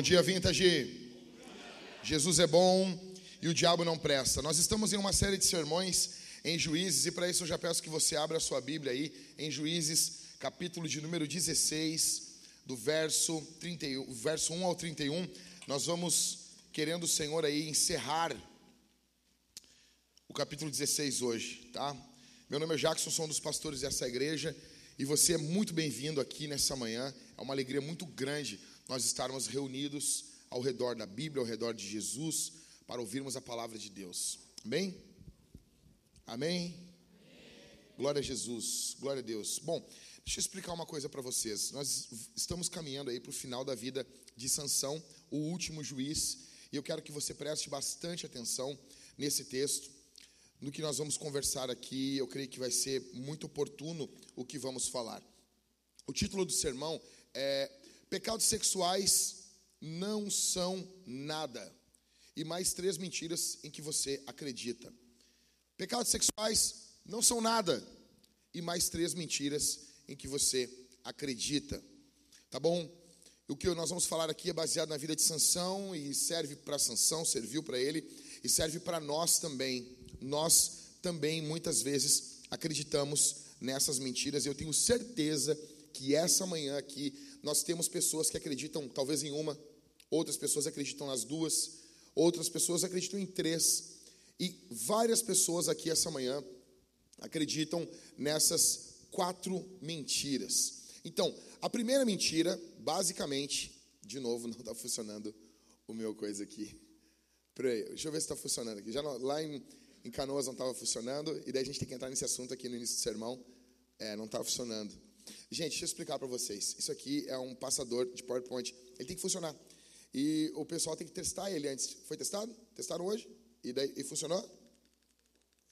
Bom dia, Vintage. Jesus é bom e o diabo não presta. Nós estamos em uma série de sermões em Juízes e para isso eu já peço que você abra a sua Bíblia aí em Juízes, capítulo de número 16, do verso 31, verso 1 ao 31. Nós vamos querendo o Senhor aí encerrar o capítulo 16 hoje, tá? Meu nome é Jackson, sou um dos pastores dessa igreja e você é muito bem-vindo aqui nessa manhã. É uma alegria muito grande nós estarmos reunidos ao redor da Bíblia, ao redor de Jesus, para ouvirmos a palavra de Deus. Amém? Amém? Glória a Jesus, glória a Deus. Bom, deixa eu explicar uma coisa para vocês. Nós estamos caminhando aí para o final da vida de Sansão, o último juiz, e eu quero que você preste bastante atenção nesse texto, no que nós vamos conversar aqui. Eu creio que vai ser muito oportuno o que vamos falar. O título do sermão é Pecados sexuais não são nada. E mais três mentiras em que você acredita. Pecados sexuais não são nada. E mais três mentiras em que você acredita. Tá bom? O que nós vamos falar aqui é baseado na vida de Sansão e serve para Sansão, serviu para ele e serve para nós também. Nós também muitas vezes acreditamos nessas mentiras. Eu tenho certeza que essa manhã aqui nós temos pessoas que acreditam talvez em uma, outras pessoas acreditam nas duas, outras pessoas acreditam em três, e várias pessoas aqui essa manhã acreditam nessas quatro mentiras. Então, a primeira mentira, basicamente, de novo, não está funcionando o meu coisa aqui. Peraí, deixa eu ver se está funcionando aqui. Já lá em, em Canoas não estava funcionando, e daí a gente tem que entrar nesse assunto aqui no início do sermão. É, não está funcionando. Gente, deixa eu explicar para vocês. Isso aqui é um passador de PowerPoint. Ele tem que funcionar. E o pessoal tem que testar ele antes. Foi testado? Testaram hoje? E, daí, e funcionou?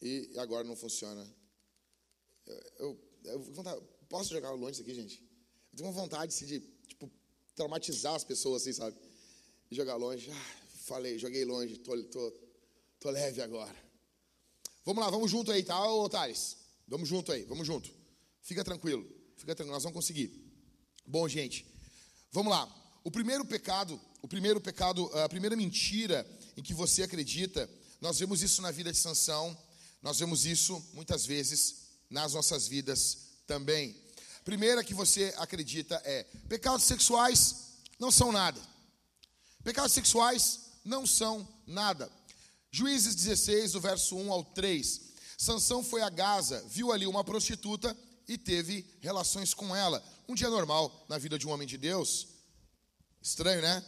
E agora não funciona. Eu, eu, eu posso jogar longe isso aqui, gente? Eu tenho uma vontade assim, de tipo, traumatizar as pessoas, assim, sabe? E jogar longe. Ah, falei, joguei longe, tô, tô, tô leve agora. Vamos lá, vamos junto aí, tá, ô Thales? Vamos junto aí, vamos junto. Fica tranquilo. Fica tranquilo, nós vamos conseguir. Bom, gente, vamos lá. O primeiro pecado, o primeiro pecado, a primeira mentira em que você acredita, nós vemos isso na vida de Sansão, nós vemos isso muitas vezes nas nossas vidas também. Primeira que você acredita é: pecados sexuais não são nada. Pecados sexuais não são nada. Juízes 16, do verso 1 ao 3. Sansão foi a Gaza, viu ali uma prostituta e teve relações com ela. Um dia normal na vida de um homem de Deus. Estranho, né?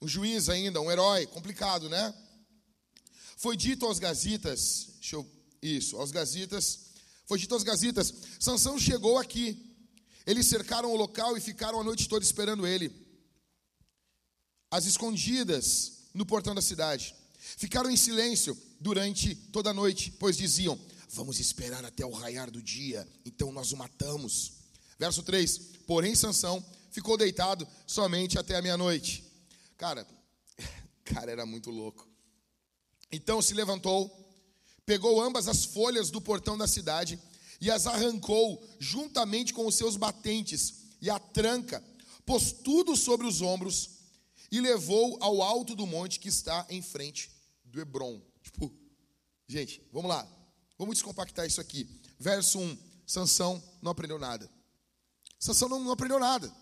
Um juiz ainda, um herói, complicado, né? Foi dito aos gazitas, eu, isso, aos gazitas, foi dito aos gazitas, Sansão chegou aqui. Eles cercaram o local e ficaram a noite toda esperando ele. As escondidas no portão da cidade. Ficaram em silêncio durante toda a noite, pois diziam: Vamos esperar até o raiar do dia, então nós o matamos. Verso 3: Porém, Sansão ficou deitado somente até a meia-noite. Cara, cara, era muito louco. Então se levantou, pegou ambas as folhas do portão da cidade e as arrancou juntamente com os seus batentes e a tranca, pôs tudo sobre os ombros e levou ao alto do monte que está em frente do Hebron. Tipo, gente, vamos lá. Vamos descompactar isso aqui. Verso 1. Sansão não aprendeu nada. Sansão não, não aprendeu nada.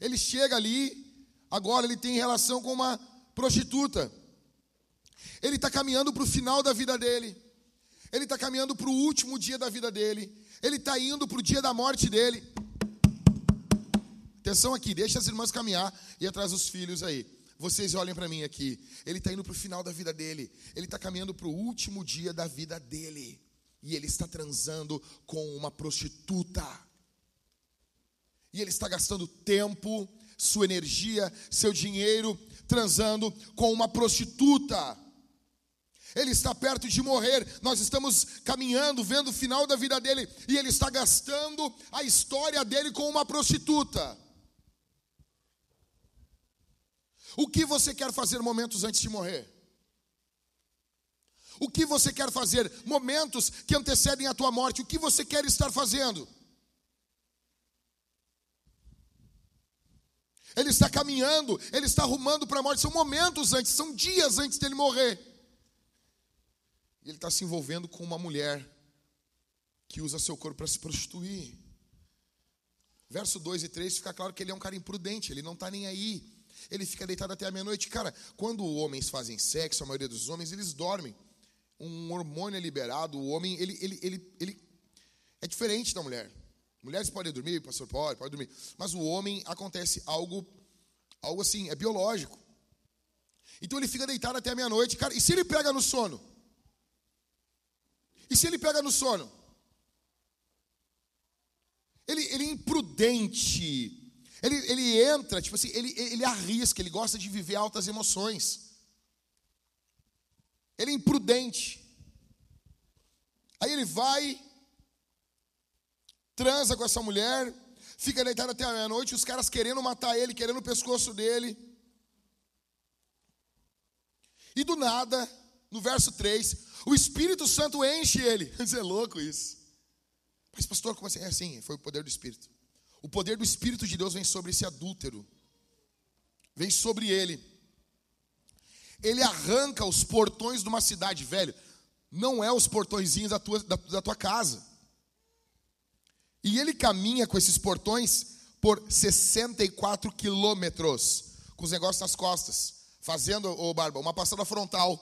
Ele chega ali, agora ele tem relação com uma prostituta. Ele está caminhando para o final da vida dele. Ele está caminhando para o último dia da vida dele. Ele está indo para o dia da morte dele. Atenção aqui, deixa as irmãs caminhar e atrás dos filhos aí. Vocês olhem para mim aqui. Ele está indo para o final da vida dele. Ele está caminhando para o último dia da vida dele. E ele está transando com uma prostituta. E ele está gastando tempo, sua energia, seu dinheiro, transando com uma prostituta. Ele está perto de morrer. Nós estamos caminhando, vendo o final da vida dele. E ele está gastando a história dele com uma prostituta. O que você quer fazer momentos antes de morrer? O que você quer fazer momentos que antecedem a tua morte? O que você quer estar fazendo? Ele está caminhando, ele está arrumando para a morte. São momentos antes, são dias antes dele morrer. Ele está se envolvendo com uma mulher que usa seu corpo para se prostituir. Verso 2 e 3 fica claro que ele é um cara imprudente, ele não está nem aí. Ele fica deitado até a meia-noite. Cara, quando homens fazem sexo, a maioria dos homens, eles dormem. Um hormônio é liberado, o homem, ele, ele, ele, ele é diferente da mulher. Mulheres podem dormir, pastor pode, pode dormir. Mas o homem acontece algo, algo assim, é biológico. Então ele fica deitado até a meia-noite. Cara, e se ele pega no sono? E se ele pega no sono? Ele, ele é imprudente. Ele, ele entra, tipo assim, ele, ele arrisca, ele gosta de viver altas emoções. Ele é imprudente. Aí ele vai, transa com essa mulher, fica deitado até a meia-noite, os caras querendo matar ele, querendo o pescoço dele. E do nada, no verso 3, o Espírito Santo enche ele. Isso é louco isso. Mas, pastor, como assim? É assim, foi o poder do Espírito. O poder do Espírito de Deus vem sobre esse adúltero. Vem sobre ele. Ele arranca os portões de uma cidade, velho. Não é os portõezinhos da tua, da, da tua casa. E ele caminha com esses portões por 64 quilômetros, com os negócios nas costas, fazendo, ô Barba, uma passada frontal.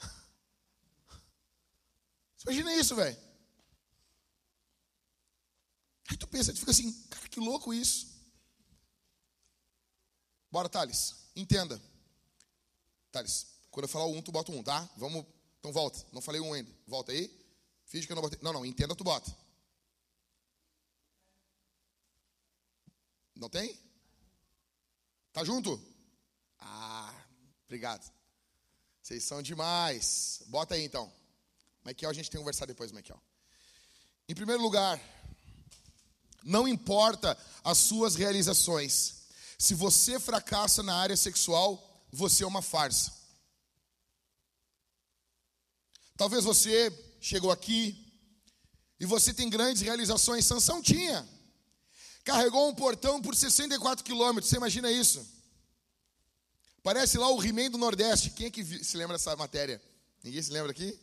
Imagina isso, velho. Aí tu pensa, tu fica assim, cara, que louco isso. Bora, Thales, entenda. Thales, quando eu falar o um, tu bota um, tá? Vamos, então volta. Não falei um ainda. Volta aí. Finge que eu não botei. Não, não, entenda, tu bota. Não tem? Tá junto? Ah, obrigado. Vocês são demais. Bota aí então. Michael, a gente tem que conversar depois, Michael. Em primeiro lugar, não importa as suas realizações. Se você fracassa na área sexual, você é uma farsa. Talvez você chegou aqui e você tem grandes realizações. Sansão tinha. Carregou um portão por 64 quilômetros. Você imagina isso? Parece lá o He-Man do Nordeste. Quem é que se lembra dessa matéria? Ninguém se lembra aqui?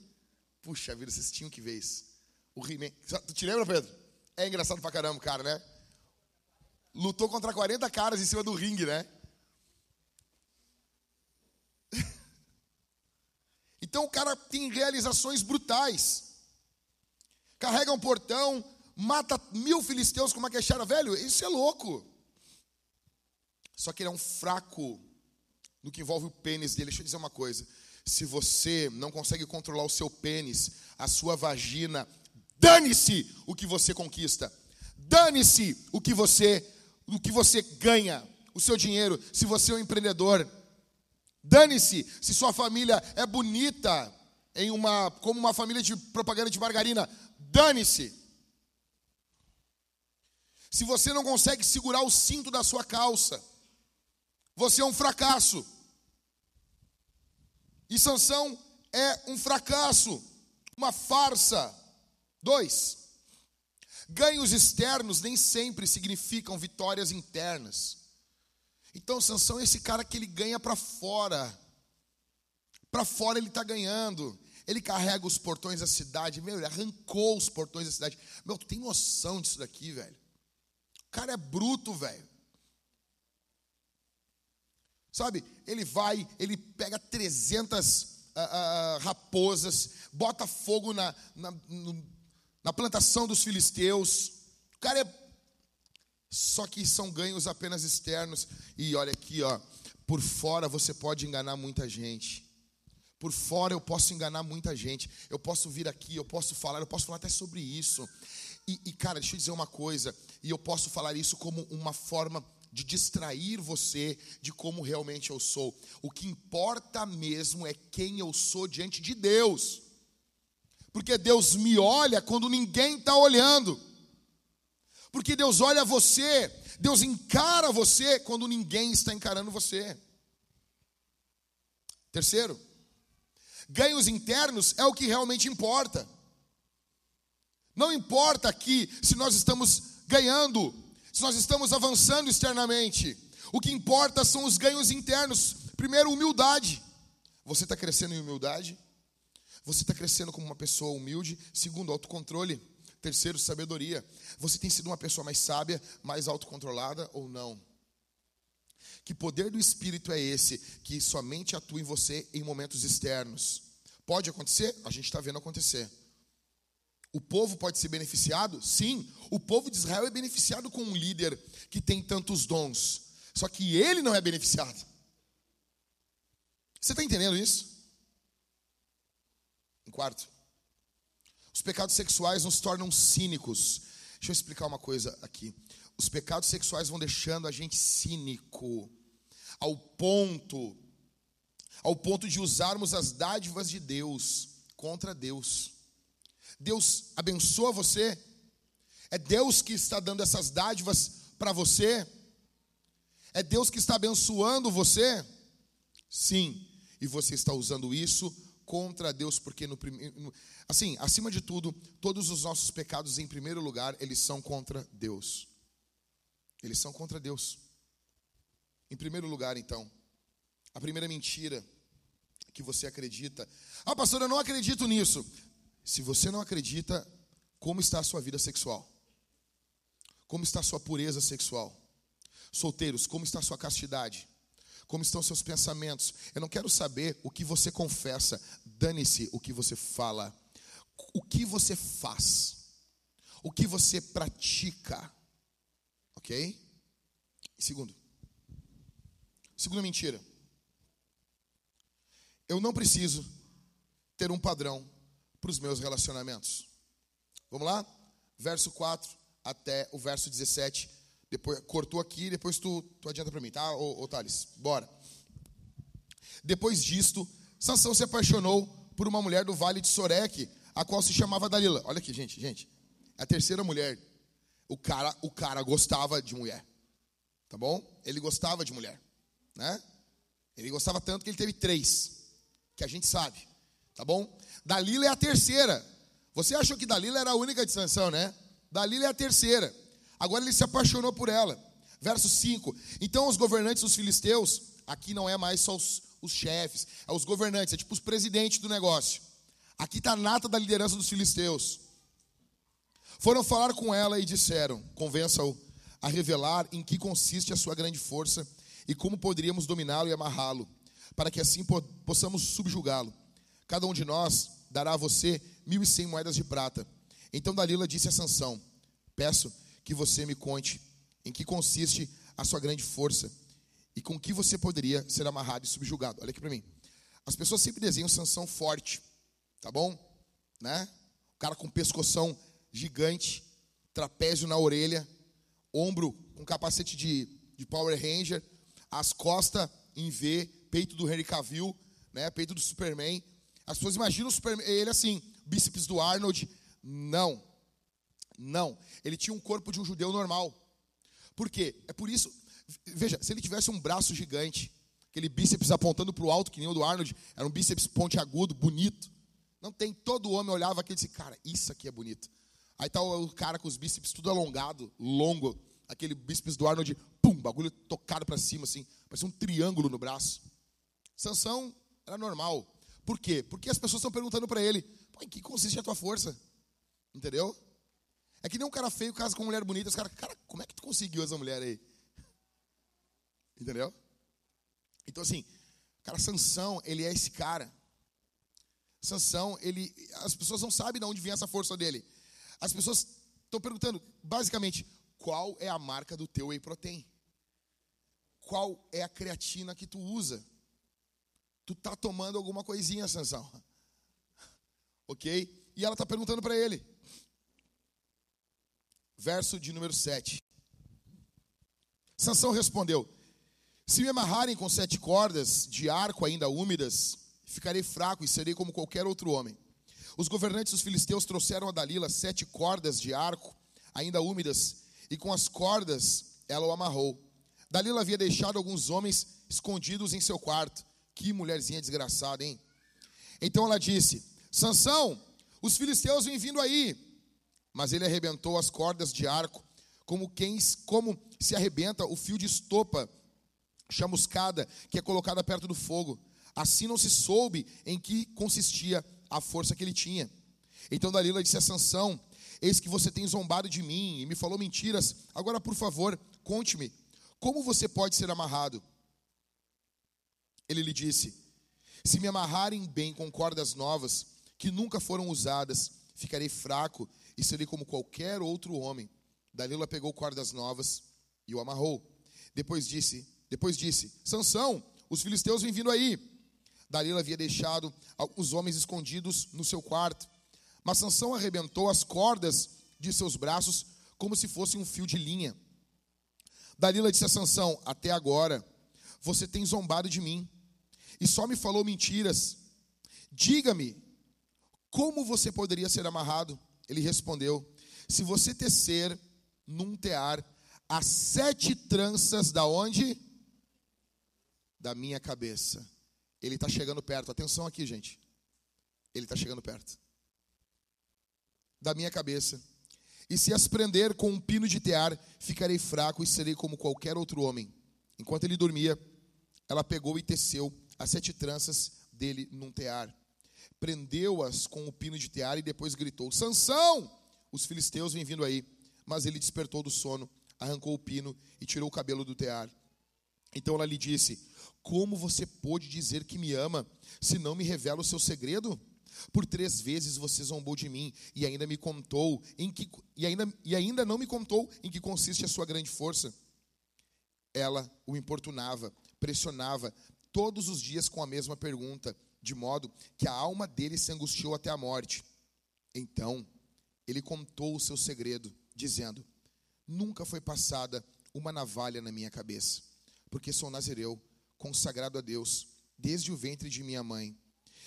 Puxa vida, vocês tinham que ver isso. O He-Man. Tu te lembra, Pedro? É engraçado pra caramba, cara, né? Lutou contra 40 caras em cima do ringue, né? então o cara tem realizações brutais. Carrega um portão, mata mil filisteus com uma queixada, velho, isso é louco. Só que ele é um fraco no que envolve o pênis dele. Deixa eu dizer uma coisa. Se você não consegue controlar o seu pênis, a sua vagina, dane-se o que você conquista. Dane-se o que você o que você ganha, o seu dinheiro, se você é um empreendedor. Dane-se se sua família é bonita em uma como uma família de propaganda de margarina. Dane-se. Se você não consegue segurar o cinto da sua calça, você é um fracasso. E Sansão é um fracasso, uma farsa. Dois, ganhos externos nem sempre significam vitórias internas. Então Sansão é esse cara que ele ganha para fora. Para fora ele está ganhando. Ele carrega os portões da cidade. Meu, ele arrancou os portões da cidade. Meu, tu tem noção disso daqui, velho? cara é bruto, velho. Sabe, ele vai, ele pega 300 uh, uh, raposas, bota fogo na, na, no, na plantação dos filisteus. O cara é. Só que são ganhos apenas externos. E olha aqui, ó. Por fora você pode enganar muita gente. Por fora eu posso enganar muita gente. Eu posso vir aqui, eu posso falar, eu posso falar até sobre isso. E, e, cara, deixa eu dizer uma coisa, e eu posso falar isso como uma forma de distrair você de como realmente eu sou. O que importa mesmo é quem eu sou diante de Deus. Porque Deus me olha quando ninguém está olhando. Porque Deus olha você, Deus encara você quando ninguém está encarando você. Terceiro, ganhos internos é o que realmente importa. Não importa aqui se nós estamos ganhando, se nós estamos avançando externamente. O que importa são os ganhos internos. Primeiro, humildade. Você está crescendo em humildade? Você está crescendo como uma pessoa humilde? Segundo, autocontrole. Terceiro, sabedoria. Você tem sido uma pessoa mais sábia, mais autocontrolada ou não? Que poder do Espírito é esse que somente atua em você em momentos externos? Pode acontecer? A gente está vendo acontecer. O povo pode ser beneficiado? Sim. O povo de Israel é beneficiado com um líder que tem tantos dons. Só que ele não é beneficiado. Você está entendendo isso? Em quarto, os pecados sexuais nos tornam cínicos. Deixa eu explicar uma coisa aqui. Os pecados sexuais vão deixando a gente cínico ao ponto ao ponto de usarmos as dádivas de Deus contra Deus. Deus abençoa você? É Deus que está dando essas dádivas para você? É Deus que está abençoando você? Sim, e você está usando isso contra Deus, porque no primeiro, assim, acima de tudo, todos os nossos pecados em primeiro lugar, eles são contra Deus. Eles são contra Deus. Em primeiro lugar, então, a primeira mentira que você acredita. Ah, pastor, eu não acredito nisso. Se você não acredita, como está a sua vida sexual? Como está a sua pureza sexual? Solteiros, como está a sua castidade? Como estão seus pensamentos? Eu não quero saber o que você confessa, dane-se o que você fala. O que você faz? O que você pratica? Ok? Segundo, segunda mentira. Eu não preciso ter um padrão para os meus relacionamentos. Vamos lá? Verso 4 até o verso 17 depois, cortou aqui, depois tu, tu adianta para mim, tá, ô, ô Thales? Bora. Depois disto, Sansão se apaixonou por uma mulher do vale de Soreque, a qual se chamava Dalila. Olha aqui, gente, gente. É a terceira mulher. O cara, o cara gostava de mulher. Tá bom? Ele gostava de mulher, né? Ele gostava tanto que ele teve três, que a gente sabe. Tá bom? Dalila é a terceira. Você achou que Dalila era a única de Sansão, né? Dalila é a terceira. Agora ele se apaixonou por ela. Verso 5. Então os governantes dos filisteus, aqui não é mais só os, os chefes, é os governantes, é tipo os presidentes do negócio. Aqui está a nata da liderança dos filisteus. Foram falar com ela e disseram: convença-o a revelar em que consiste a sua grande força e como poderíamos dominá-lo e amarrá-lo, para que assim possamos subjugá-lo. Cada um de nós dará a você mil e cem moedas de prata. Então Dalila disse a Sansão: Peço que você me conte em que consiste a sua grande força e com que você poderia ser amarrado e subjugado. Olha aqui para mim. As pessoas sempre desenham Sansão forte, tá bom? Né? O cara com pescoção gigante, trapézio na orelha, ombro com capacete de, de Power Ranger, as costas em V, peito do Henry Cavill, né? Peito do Superman. As pessoas imaginam Superman, ele assim, bíceps do Arnold. Não. Não, ele tinha um corpo de um judeu normal. Por quê? É por isso, veja, se ele tivesse um braço gigante, aquele bíceps apontando para o alto, que nem o do Arnold, era um bíceps pontiagudo, bonito. Não tem, todo homem olhava aquele e disse, cara, isso aqui é bonito. Aí tá o cara com os bíceps tudo alongado, longo, aquele bíceps do Arnold, pum, bagulho tocado para cima, assim, parecia um triângulo no braço. Sansão era normal. Por quê? Porque as pessoas estão perguntando para ele, em que consiste a tua força? Entendeu? É que nem um cara feio casa com uma mulher bonita. Os caras, cara, como é que tu conseguiu essa mulher aí? Entendeu? Então, assim, cara, Sansão, ele é esse cara. Sansão, ele. As pessoas não sabem de onde vem essa força dele. As pessoas estão perguntando, basicamente, qual é a marca do teu whey protein? Qual é a creatina que tu usa? Tu tá tomando alguma coisinha, Sansão? ok? E ela está perguntando para ele verso de número 7. Sansão respondeu: Se me amarrarem com sete cordas de arco ainda úmidas, ficarei fraco e serei como qualquer outro homem. Os governantes dos filisteus trouxeram a Dalila sete cordas de arco ainda úmidas, e com as cordas ela o amarrou. Dalila havia deixado alguns homens escondidos em seu quarto. Que mulherzinha desgraçada, hein? Então ela disse: Sansão, os filisteus vêm vindo aí mas ele arrebentou as cordas de arco, como quem como se arrebenta o fio de estopa chamuscada que é colocada perto do fogo. Assim não se soube em que consistia a força que ele tinha. Então Dalila disse a Sansão: Eis que você tem zombado de mim e me falou mentiras. Agora, por favor, conte-me, como você pode ser amarrado? Ele lhe disse: Se me amarrarem bem com cordas novas, que nunca foram usadas, ficarei fraco e serei como qualquer outro homem. Dalila pegou cordas novas e o amarrou. Depois disse: Depois disse: Sansão, os filisteus vêm vindo aí. Dalila havia deixado os homens escondidos no seu quarto. Mas Sansão arrebentou as cordas de seus braços como se fosse um fio de linha. Dalila disse a Sansão: Até agora você tem zombado de mim e só me falou mentiras. Diga-me, como você poderia ser amarrado? Ele respondeu: Se você tecer num tear as sete tranças da onde? Da minha cabeça. Ele está chegando perto. Atenção aqui, gente. Ele está chegando perto da minha cabeça. E se as prender com um pino de tear, ficarei fraco e serei como qualquer outro homem. Enquanto ele dormia, ela pegou e teceu as sete tranças dele num tear. Prendeu-as com o pino de tear e depois gritou: Sansão! Os filisteus vêm vindo aí. Mas ele despertou do sono, arrancou o pino e tirou o cabelo do tear. Então ela lhe disse: Como você pôde dizer que me ama, se não me revela o seu segredo? Por três vezes você zombou de mim e ainda me contou em que e ainda, e ainda não me contou em que consiste a sua grande força. Ela o importunava, pressionava todos os dias com a mesma pergunta, de modo que a alma dele se angustiou até a morte. Então, ele contou o seu segredo, dizendo: Nunca foi passada uma navalha na minha cabeça, porque sou nazireu, consagrado a Deus, desde o ventre de minha mãe.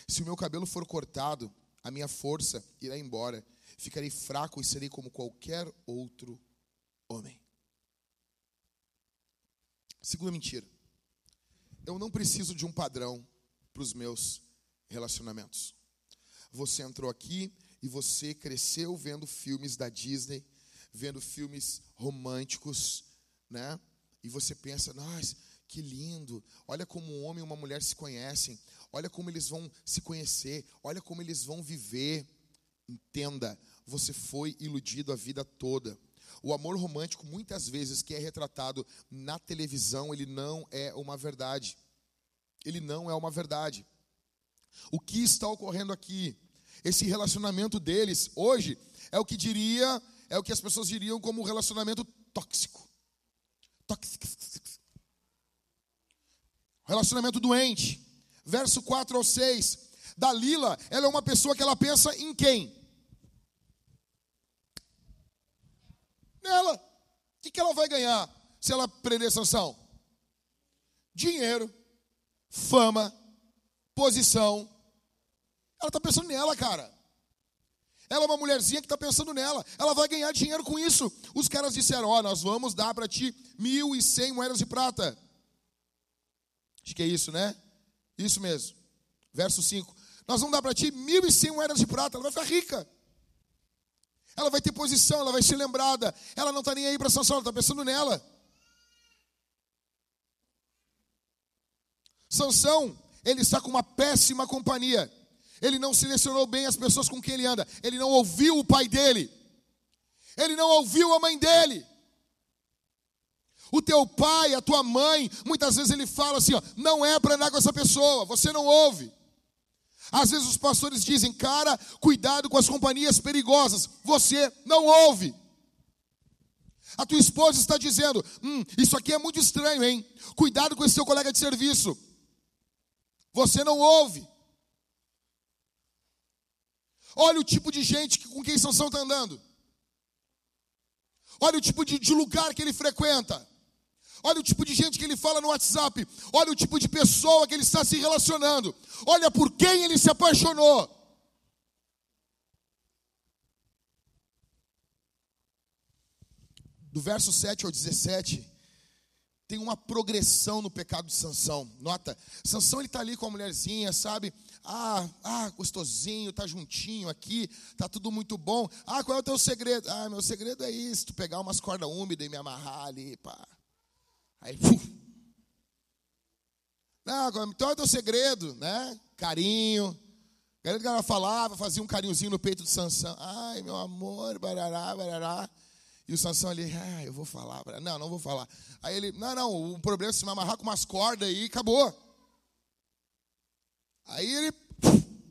Se o meu cabelo for cortado, a minha força irá embora. Ficarei fraco e serei como qualquer outro homem. Segunda mentira. Eu não preciso de um padrão para os meus relacionamentos. Você entrou aqui e você cresceu vendo filmes da Disney, vendo filmes românticos, né? E você pensa, nossa, que lindo! Olha como um homem e uma mulher se conhecem. Olha como eles vão se conhecer. Olha como eles vão viver. Entenda, você foi iludido a vida toda. O amor romântico, muitas vezes, que é retratado na televisão, ele não é uma verdade. Ele não é uma verdade. O que está ocorrendo aqui? Esse relacionamento deles, hoje, é o que diria, é o que as pessoas diriam como relacionamento tóxico. Tóxico. Relacionamento doente. Verso 4 ao 6. Dalila, ela é uma pessoa que ela pensa em quem? Nela. O que, que ela vai ganhar se ela prender Sansão? Dinheiro, fama, posição. Ela está pensando nela, cara. Ela é uma mulherzinha que está pensando nela. Ela vai ganhar dinheiro com isso. Os caras disseram: Ó, oh, nós vamos dar para ti mil e cem moedas de prata. Acho que é isso, né? Isso mesmo. Verso 5. Nós vamos dar para ti mil e cem moedas de prata. Ela vai ficar rica. Ela vai ter posição, ela vai ser lembrada. Ela não está nem aí para Sansão, ela está pensando nela. Sansão, ele está com uma péssima companhia. Ele não selecionou bem as pessoas com quem ele anda. Ele não ouviu o pai dele. Ele não ouviu a mãe dele. O teu pai, a tua mãe, muitas vezes ele fala assim: ó, não é para andar com essa pessoa, você não ouve. Às vezes os pastores dizem, cara, cuidado com as companhias perigosas, você não ouve. A tua esposa está dizendo: hum, isso aqui é muito estranho, hein? Cuidado com esse seu colega de serviço. Você não ouve. Olha o tipo de gente com quem Sansão está andando. Olha o tipo de, de lugar que ele frequenta. Olha o tipo de gente que ele fala no WhatsApp. Olha o tipo de pessoa que ele está se relacionando. Olha por quem ele se apaixonou. Do verso 7 ao 17, tem uma progressão no pecado de Sansão. Nota, Sansão ele está ali com a mulherzinha, sabe? Ah, ah, gostosinho, tá juntinho aqui, tá tudo muito bom. Ah, qual é o teu segredo? Ah, meu segredo é isso, tu pegar umas cordas úmidas e me amarrar ali, pá. Aí, uf, Não, então é o segredo, né? Carinho. Galera que ela falava, fazia um carinhozinho no peito de Sansão. Ai, meu amor, barará, barará. E o Sansão ali, ah, eu vou falar. Não, não vou falar. Aí ele, não, não, o problema é se me amarrar com umas cordas aí acabou. Aí ele,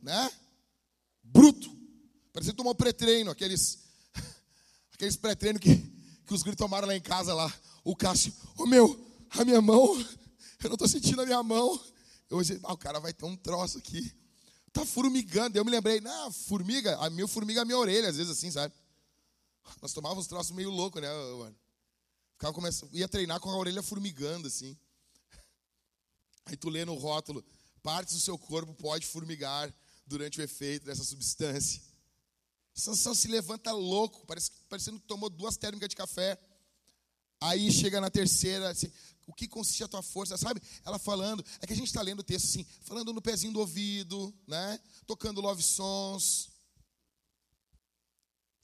né? Bruto. Parecia que tomou pré-treino, aqueles, aqueles pré-treino que, que os gritos tomaram lá em casa lá. O Cássio, ô meu, a minha mão, eu não estou sentindo a minha mão. Disse, ah, o cara vai ter um troço aqui. Tá formigando. Eu me lembrei, não, formiga, a minha formiga é a minha orelha, às vezes assim, sabe? Nós tomávamos uns troços meio louco, né, mano? Ficava começando, ia treinar com a orelha formigando, assim. Aí tu lê no rótulo, partes do seu corpo pode formigar durante o efeito dessa substância. Sansão se levanta louco, parece, parecendo que tomou duas térmicas de café. Aí chega na terceira, assim, o que consiste a tua força, sabe? Ela falando, é que a gente está lendo o texto assim, falando no pezinho do ouvido, né? Tocando love sons.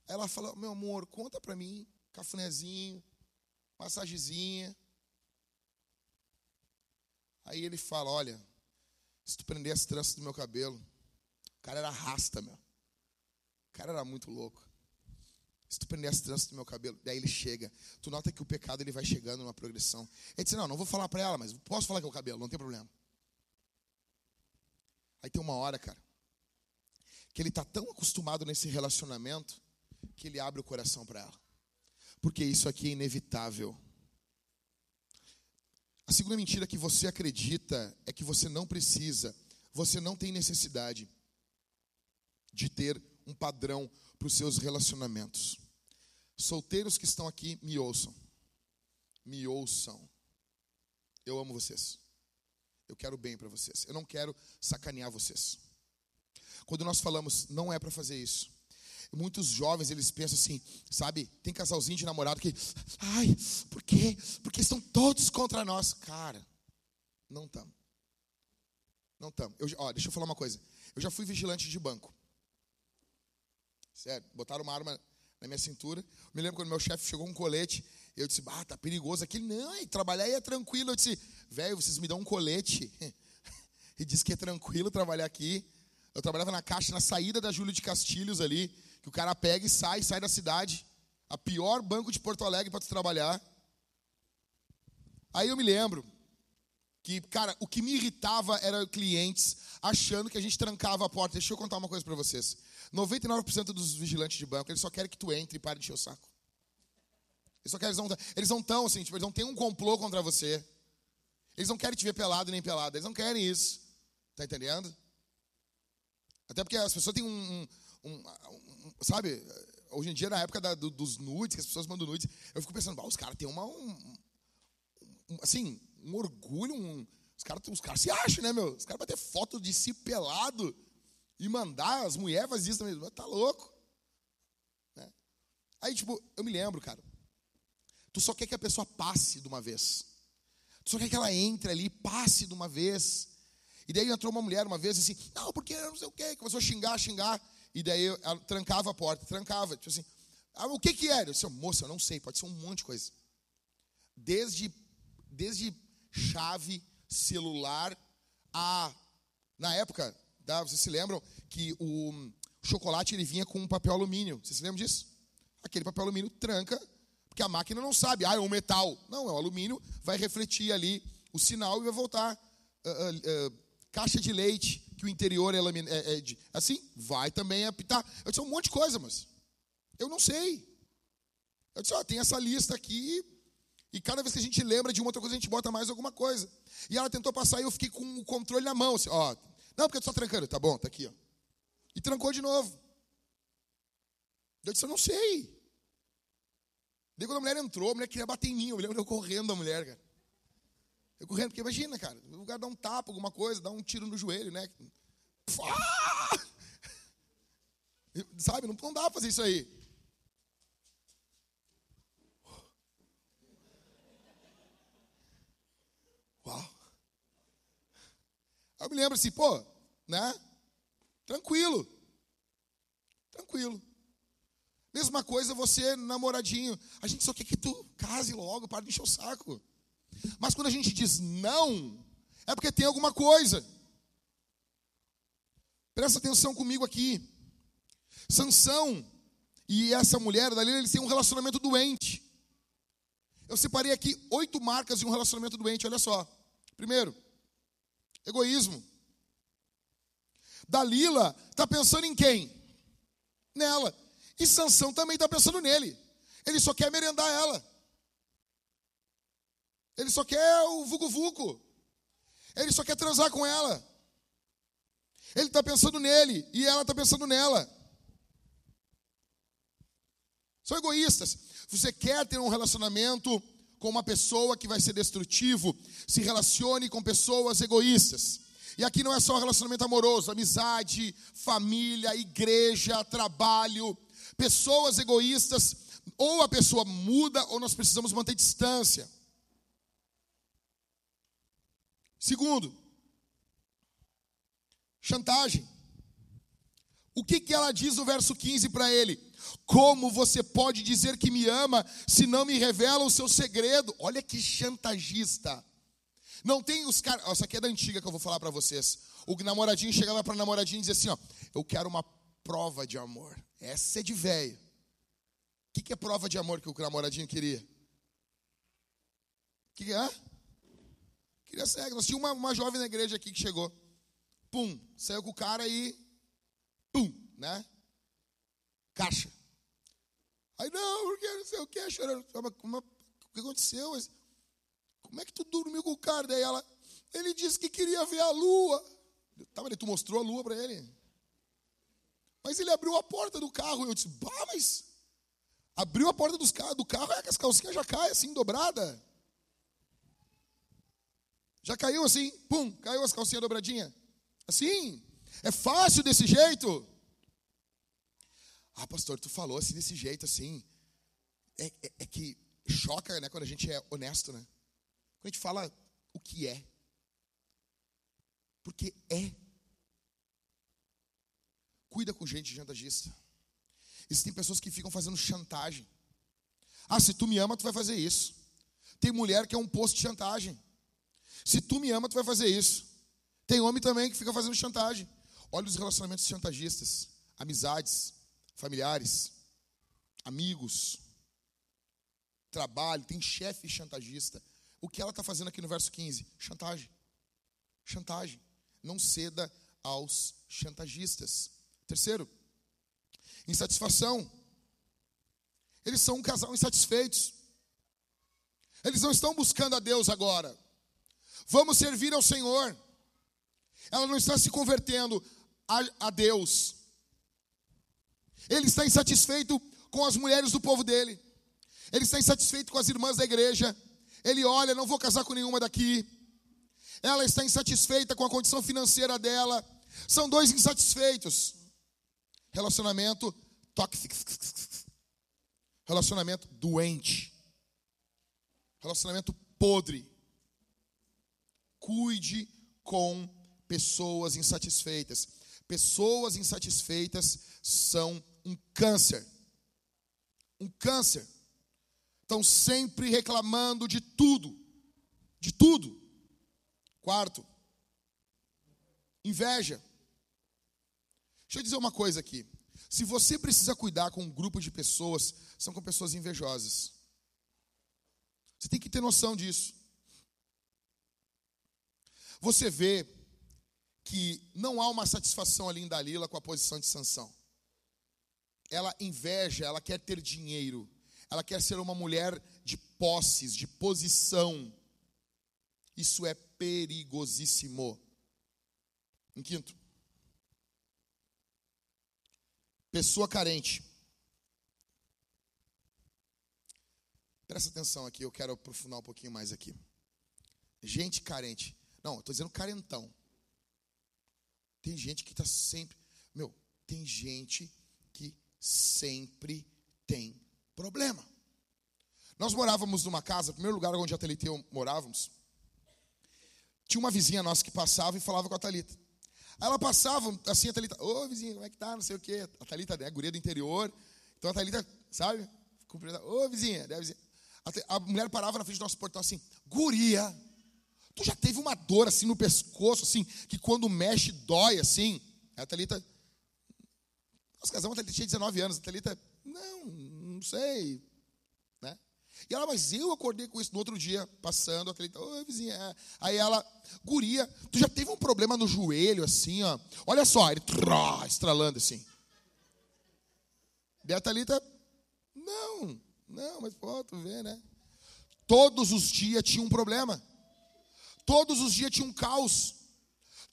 Ela fala, meu amor, conta para mim, cafunézinho, massagezinha. Aí ele fala, olha, se tu prender as tranças do meu cabelo, o cara era rasta, meu. O cara era muito louco. Se tu prender as tranças do meu cabelo, daí ele chega. Tu nota que o pecado ele vai chegando numa progressão. Ele disse: Não, não vou falar para ela, mas posso falar que é o cabelo, não tem problema. Aí tem uma hora, cara, que ele está tão acostumado nesse relacionamento que ele abre o coração para ela. Porque isso aqui é inevitável. A segunda mentira que você acredita é que você não precisa, você não tem necessidade de ter um padrão para os seus relacionamentos. Solteiros que estão aqui, me ouçam. Me ouçam. Eu amo vocês. Eu quero bem para vocês. Eu não quero sacanear vocês. Quando nós falamos, não é para fazer isso. Muitos jovens, eles pensam assim, sabe? Tem casalzinho de namorado que, ai, por quê? Porque estão todos contra nós. Cara, não estamos. Não estamos. Deixa eu falar uma coisa. Eu já fui vigilante de banco. Sério, botaram uma arma na minha cintura. Me lembro quando meu chefe chegou com um colete, eu disse, ah, tá perigoso aqui. Não, trabalhar aí é tranquilo. Eu disse, velho, vocês me dão um colete e diz que é tranquilo trabalhar aqui. Eu trabalhava na caixa, na saída da Júlio de Castilhos ali, que o cara pega e sai, sai da cidade. A pior banco de Porto Alegre para tu trabalhar. Aí eu me lembro que, cara, o que me irritava era clientes achando que a gente trancava a porta. Deixa eu contar uma coisa para vocês. 99% dos vigilantes de banco, eles só querem que tu entre e pare de encher o saco. Eles só querem, eles não estão assim, tipo, eles não têm um complô contra você. Eles não querem te ver pelado nem pelado, eles não querem isso. Tá entendendo? Até porque as pessoas têm um, um, um, um sabe, hoje em dia, na época da, do, dos nudes, que as pessoas mandam nudes, eu fico pensando, os caras têm uma, um, assim, um orgulho, um, os caras os cara se acham, né, meu? Os caras vão ter foto de si pelado e mandar, as mulheres fazem isso também. Tá louco? Né? Aí, tipo, eu me lembro, cara. Tu só quer que a pessoa passe de uma vez. Tu só quer que ela entre ali, passe de uma vez. E daí entrou uma mulher uma vez assim, não, porque não sei o quê, começou a xingar, xingar. E daí ela trancava a porta, trancava. Tipo assim, ah, o que que era? Eu disse, moça, eu não sei, pode ser um monte de coisa. Desde, desde chave, celular, a. Na época, Tá? Vocês se lembram que o chocolate ele vinha com um papel alumínio. Vocês se lembram disso? Aquele papel alumínio tranca, porque a máquina não sabe, ah, é um metal. Não, é o alumínio, vai refletir ali o sinal e vai voltar. Uh, uh, uh, caixa de leite, que o interior é, é, é de, assim, vai também apitar. Eu disse um monte de coisa, mas eu não sei. Eu disse, ó, tem essa lista aqui, e cada vez que a gente lembra de uma outra coisa, a gente bota mais alguma coisa. E ela tentou passar e eu fiquei com o controle na mão. Assim, ó, não, porque tu está trancando. Tá bom, tá aqui, ó. E trancou de novo. Eu disse, eu não sei. Daí quando a mulher entrou, a mulher queria bater em mim. Eu lembro eu correndo da mulher, cara. Eu correndo, porque imagina, cara, no lugar dar um tapa, alguma coisa, dar um tiro no joelho, né? Sabe, não, não dá pra fazer isso aí. eu me lembro assim, pô, né? Tranquilo. Tranquilo. Mesma coisa você, namoradinho. A gente só quer que tu case logo, para de encher o saco. Mas quando a gente diz não, é porque tem alguma coisa. Presta atenção comigo aqui. Sansão e essa mulher dali, eles têm um relacionamento doente. Eu separei aqui oito marcas de um relacionamento doente, olha só. Primeiro, egoísmo. Dalila está pensando em quem? Nela. E Sansão também está pensando nele. Ele só quer merendar ela. Ele só quer o vucu-vucu. Ele só quer transar com ela. Ele está pensando nele e ela está pensando nela. São egoístas. Você quer ter um relacionamento com uma pessoa que vai ser destrutivo, se relacione com pessoas egoístas. E aqui não é só relacionamento amoroso, amizade, família, igreja, trabalho. Pessoas egoístas, ou a pessoa muda, ou nós precisamos manter distância. Segundo, chantagem. O que, que ela diz no verso 15 para ele? Como você pode dizer que me ama se não me revela o seu segredo? Olha que chantagista. Não tem os caras. Essa aqui é da antiga que eu vou falar para vocês. O namoradinho chegava para namoradinho e dizia assim: Ó, eu quero uma prova de amor. Essa é de velho. O que, que é prova de amor que o namoradinho queria? O que, que é? Queria ser. Nós tínhamos uma, uma jovem na igreja aqui que chegou. Pum, saiu com o cara e. Pum, né? Caixa. Aí, não, porque não sei o que, chorando. O que aconteceu? Como é que tu dormiu com o cara? Daí ela, ele disse que queria ver a lua. Tá, mas tu mostrou a lua para ele. Mas ele abriu a porta do carro. Eu disse, bah, mas abriu a porta dos do carro, é que as calcinhas já caem assim, dobrada. Já caiu assim, pum, caiu as calcinhas dobradinhas. Assim, é fácil desse jeito. Ah, pastor, tu falou assim desse jeito assim. É, é, é, que choca, né, quando a gente é honesto, né? Quando a gente fala o que é. Porque é. Cuida com gente chantagista. Existem pessoas que ficam fazendo chantagem. Ah, se tu me ama, tu vai fazer isso. Tem mulher que é um posto de chantagem. Se tu me ama, tu vai fazer isso. Tem homem também que fica fazendo chantagem. Olha os relacionamentos chantagistas, amizades, familiares, amigos, trabalho, tem chefe chantagista. O que ela está fazendo aqui no verso 15? Chantagem. Chantagem. Não ceda aos chantagistas. Terceiro, insatisfação. Eles são um casal insatisfeitos. Eles não estão buscando a Deus agora. Vamos servir ao Senhor. Ela não está se convertendo a, a Deus. Ele está insatisfeito com as mulheres do povo dele. Ele está insatisfeito com as irmãs da igreja. Ele olha, não vou casar com nenhuma daqui. Ela está insatisfeita com a condição financeira dela. São dois insatisfeitos. Relacionamento tóxico. Relacionamento doente. Relacionamento podre. Cuide com pessoas insatisfeitas. Pessoas insatisfeitas são um câncer. Um câncer. Estão sempre reclamando de tudo. De tudo. Quarto, inveja. Deixa eu dizer uma coisa aqui. Se você precisa cuidar com um grupo de pessoas, são com pessoas invejosas. Você tem que ter noção disso. Você vê que não há uma satisfação ali em Dalila com a posição de Sansão. Ela inveja, ela quer ter dinheiro, ela quer ser uma mulher de posses, de posição. Isso é perigosíssimo. Em quinto, pessoa carente. Presta atenção aqui, eu quero aprofundar um pouquinho mais aqui. Gente carente. Não, estou dizendo carentão. Tem gente que está sempre. Meu, tem gente que sempre tem problema. Nós morávamos numa casa, primeiro lugar onde a Thalita e eu morávamos. Tinha uma vizinha nossa que passava e falava com a Thalita. Aí ela passava, assim, a Thalita, ô vizinha, como é que tá? Não sei o quê. A Thalita é guria do interior. Então a Thalita, sabe? Ô vizinha, né, vizinha. A mulher parava na frente do nosso portão assim, guria, Tu já teve uma dor assim no pescoço, assim, que quando mexe dói assim? A Thalita. Nós casamos, a Thalita tinha 19 anos. A Thalita, não, não sei. Né? E ela, mas eu acordei com isso no outro dia, passando. A Thalita, oi, vizinha. É. Aí ela, guria, tu já teve um problema no joelho, assim, ó. Olha só, ele tró, estralando assim. E a Thalita, não, não, mas pô, tu vê, né? Todos os dias tinha um problema. Todos os dias tinha um caos.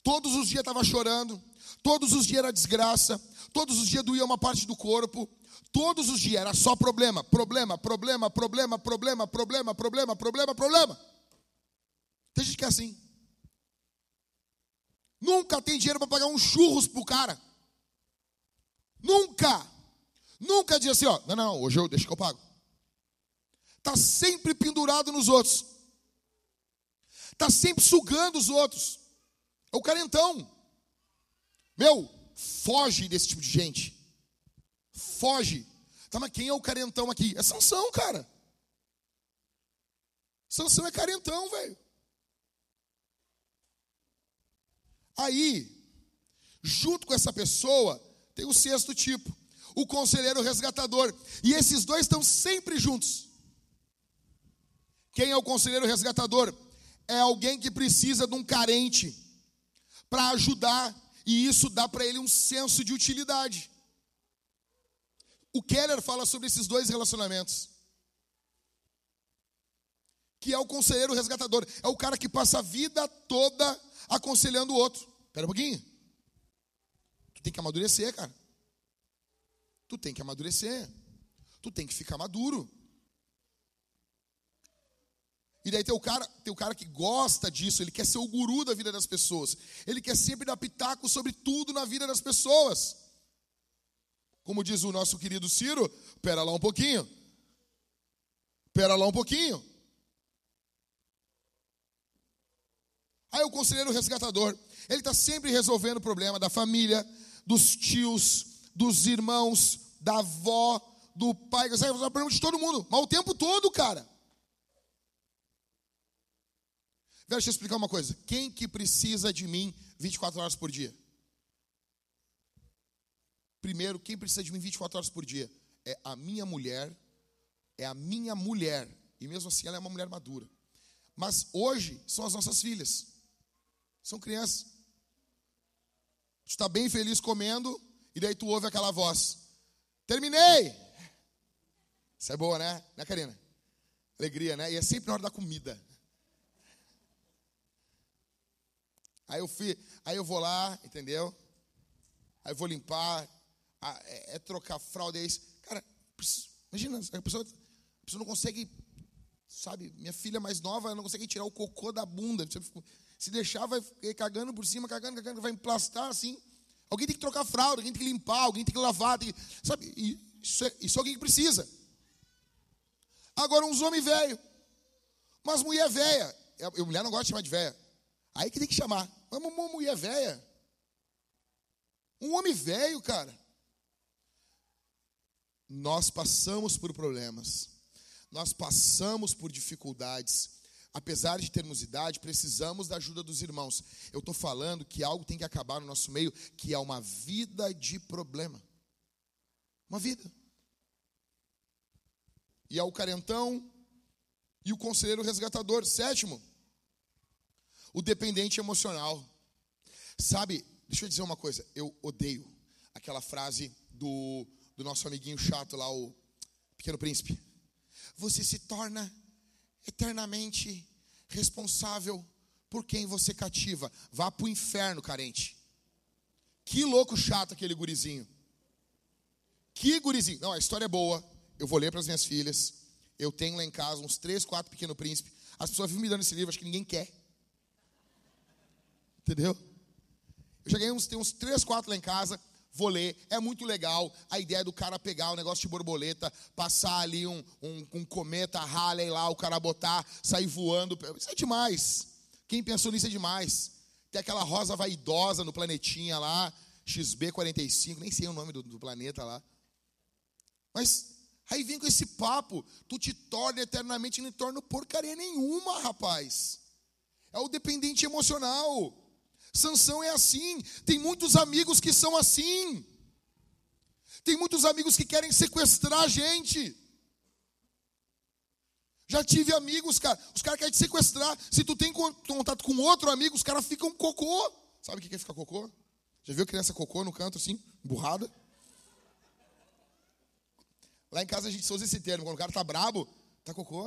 Todos os dias estava chorando. Todos os dias era desgraça. Todos os dias doía uma parte do corpo. Todos os dias era só problema, problema, problema, problema, problema, problema, problema, problema, problema. Tem gente que é assim. Nunca tem dinheiro para pagar um churros pro cara. Nunca. Nunca diz assim, ó, não, não, hoje eu deixo que eu pago. Tá sempre pendurado nos outros. Tá sempre sugando os outros. É o carentão. Meu, foge desse tipo de gente. Foge. Tá, mas quem é o carentão aqui? É Sansão, cara. Sansão é carentão, velho. Aí, junto com essa pessoa, tem o sexto tipo, o conselheiro resgatador. E esses dois estão sempre juntos. Quem é o conselheiro resgatador? É alguém que precisa de um carente para ajudar, e isso dá para ele um senso de utilidade. O Keller fala sobre esses dois relacionamentos. Que é o conselheiro resgatador. É o cara que passa a vida toda aconselhando o outro. Espera um pouquinho. Tu tem que amadurecer, cara. Tu tem que amadurecer. Tu tem que ficar maduro. E daí tem o cara, tem o cara que gosta disso, ele quer ser o guru da vida das pessoas. Ele quer sempre dar pitaco sobre tudo na vida das pessoas. Como diz o nosso querido Ciro, pera lá um pouquinho. Pera lá um pouquinho. Aí o conselheiro resgatador, ele está sempre resolvendo o problema da família, dos tios, dos irmãos, da avó, do pai, sabe, o problema de todo mundo, mas o tempo todo, cara. Deixa eu explicar uma coisa. Quem que precisa de mim 24 horas por dia? Primeiro, quem precisa de mim 24 horas por dia? É a minha mulher, é a minha mulher. E mesmo assim ela é uma mulher madura. Mas hoje são as nossas filhas. São crianças. Tu está bem feliz comendo, e daí tu ouve aquela voz. Terminei! Isso é boa, né? Né, Karina? Alegria, né? E é sempre na hora da comida. Aí eu, fui, aí eu vou lá, entendeu? Aí eu vou limpar, é, é trocar fralda, é isso. Cara, imagina, a pessoa, a pessoa não consegue, sabe, minha filha mais nova não consegue tirar o cocô da bunda. Se deixar, vai cagando por cima, cagando, cagando, vai emplastar assim. Alguém tem que trocar fralda, alguém tem que limpar, alguém tem que lavar, tem que, sabe? Isso é, isso é alguém que precisa. Agora, uns homens velho, mas mulher velha. Eu, mulher não gosta de chamar de velha. Aí que tem que chamar. Mas uma mulher velha. Um homem velho, cara. Nós passamos por problemas. Nós passamos por dificuldades. Apesar de termos idade, precisamos da ajuda dos irmãos. Eu estou falando que algo tem que acabar no nosso meio, que é uma vida de problema. Uma vida. E é o carentão e o conselheiro resgatador. Sétimo, o dependente emocional. Sabe, deixa eu dizer uma coisa, eu odeio aquela frase do, do nosso amiguinho chato lá, o Pequeno Príncipe. Você se torna eternamente responsável por quem você cativa. Vá para o inferno, carente. Que louco chato aquele gurizinho. Que gurizinho. Não, a história é boa. Eu vou ler para as minhas filhas. Eu tenho lá em casa uns três, quatro Pequeno Príncipe. As pessoas vivem me dando esse livro, acho que ninguém quer. Entendeu? Eu já ganhei uns, tem uns três, quatro lá em casa, vou ler, é muito legal a ideia do cara pegar o um negócio de borboleta, passar ali um, um, um cometa Halley lá, o cara botar, sair voando, isso é demais. Quem pensou nisso é demais. Tem aquela rosa vaidosa no planetinha lá, XB45, nem sei o nome do, do planeta lá. Mas aí vem com esse papo, tu te torna eternamente, não torna porcaria nenhuma, rapaz. É o dependente emocional. Sansão é assim. Tem muitos amigos que são assim. Tem muitos amigos que querem sequestrar a gente. Já tive amigos, cara. Os caras querem te sequestrar. Se tu tem contato com outro amigo, os caras ficam cocô. Sabe o que é ficar cocô? Já viu criança cocô no canto assim, burrada? Lá em casa a gente usa esse termo. Quando o cara tá brabo, tá cocô?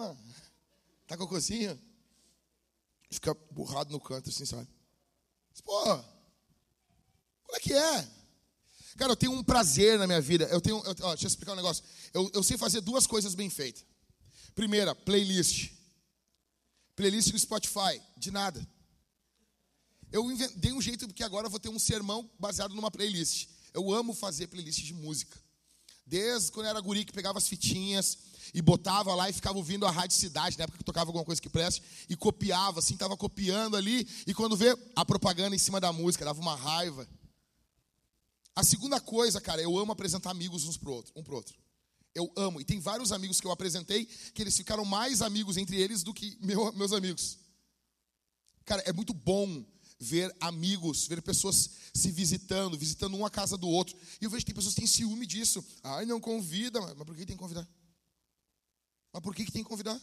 Tá cocôzinho? Fica burrado no canto assim, sabe? Pô, como é que é? Cara, eu tenho um prazer na minha vida. Eu tenho, eu, ó, deixa eu explicar um negócio. Eu, eu sei fazer duas coisas bem feitas. Primeira, playlist. Playlist no Spotify, de nada. Eu dei um jeito porque agora eu vou ter um sermão baseado numa playlist. Eu amo fazer playlist de música. Desde quando eu era guri que pegava as fitinhas e botava lá e ficava ouvindo a Rádio Cidade, na época que tocava alguma coisa que preste, e copiava, assim, estava copiando ali, e quando vê a propaganda em cima da música, dava uma raiva. A segunda coisa, cara, eu amo apresentar amigos uns pro outro, um pro outro. Eu amo. E tem vários amigos que eu apresentei que eles ficaram mais amigos entre eles do que meu, meus amigos. Cara, é muito bom ver amigos, ver pessoas se visitando, visitando um a casa do outro. E eu vejo que tem pessoas que têm ciúme disso. Ai, não convida. Mas por que tem que convidar? Mas por que, que tem que convidar?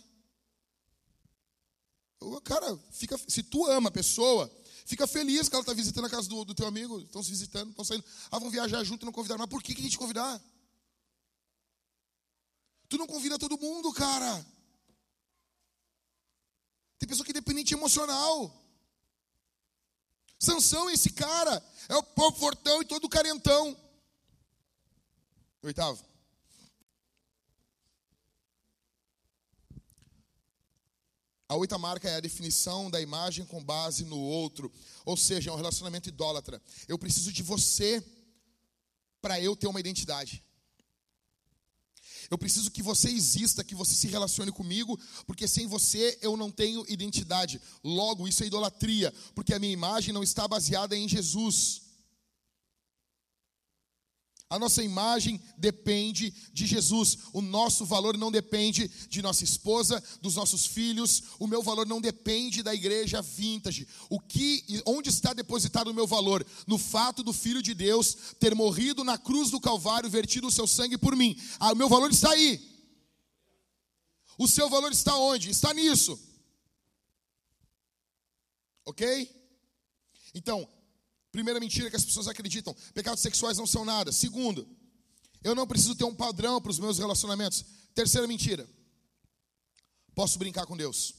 Cara, fica, se tu ama a pessoa, fica feliz que ela está visitando a casa do, do teu amigo, estão se visitando, estão saindo. Ah, vão viajar junto e não convidaram. Mas por que, que a gente convidar? Tu não convida todo mundo, cara. Tem pessoa que é dependente emocional. Sansão, esse cara, é o povo fortão e todo carentão. Oitavo. A oitava marca é a definição da imagem com base no outro, ou seja, é um relacionamento idólatra. Eu preciso de você para eu ter uma identidade. Eu preciso que você exista, que você se relacione comigo, porque sem você eu não tenho identidade. Logo, isso é idolatria, porque a minha imagem não está baseada em Jesus. A nossa imagem depende de Jesus. O nosso valor não depende de nossa esposa, dos nossos filhos. O meu valor não depende da igreja vintage. O que, onde está depositado o meu valor? No fato do Filho de Deus ter morrido na cruz do Calvário, vertido o seu sangue por mim. Ah, o meu valor está aí. O seu valor está onde? Está nisso. Ok? Então, Primeira mentira que as pessoas acreditam: pecados sexuais não são nada. Segundo, eu não preciso ter um padrão para os meus relacionamentos. Terceira mentira: posso brincar com Deus.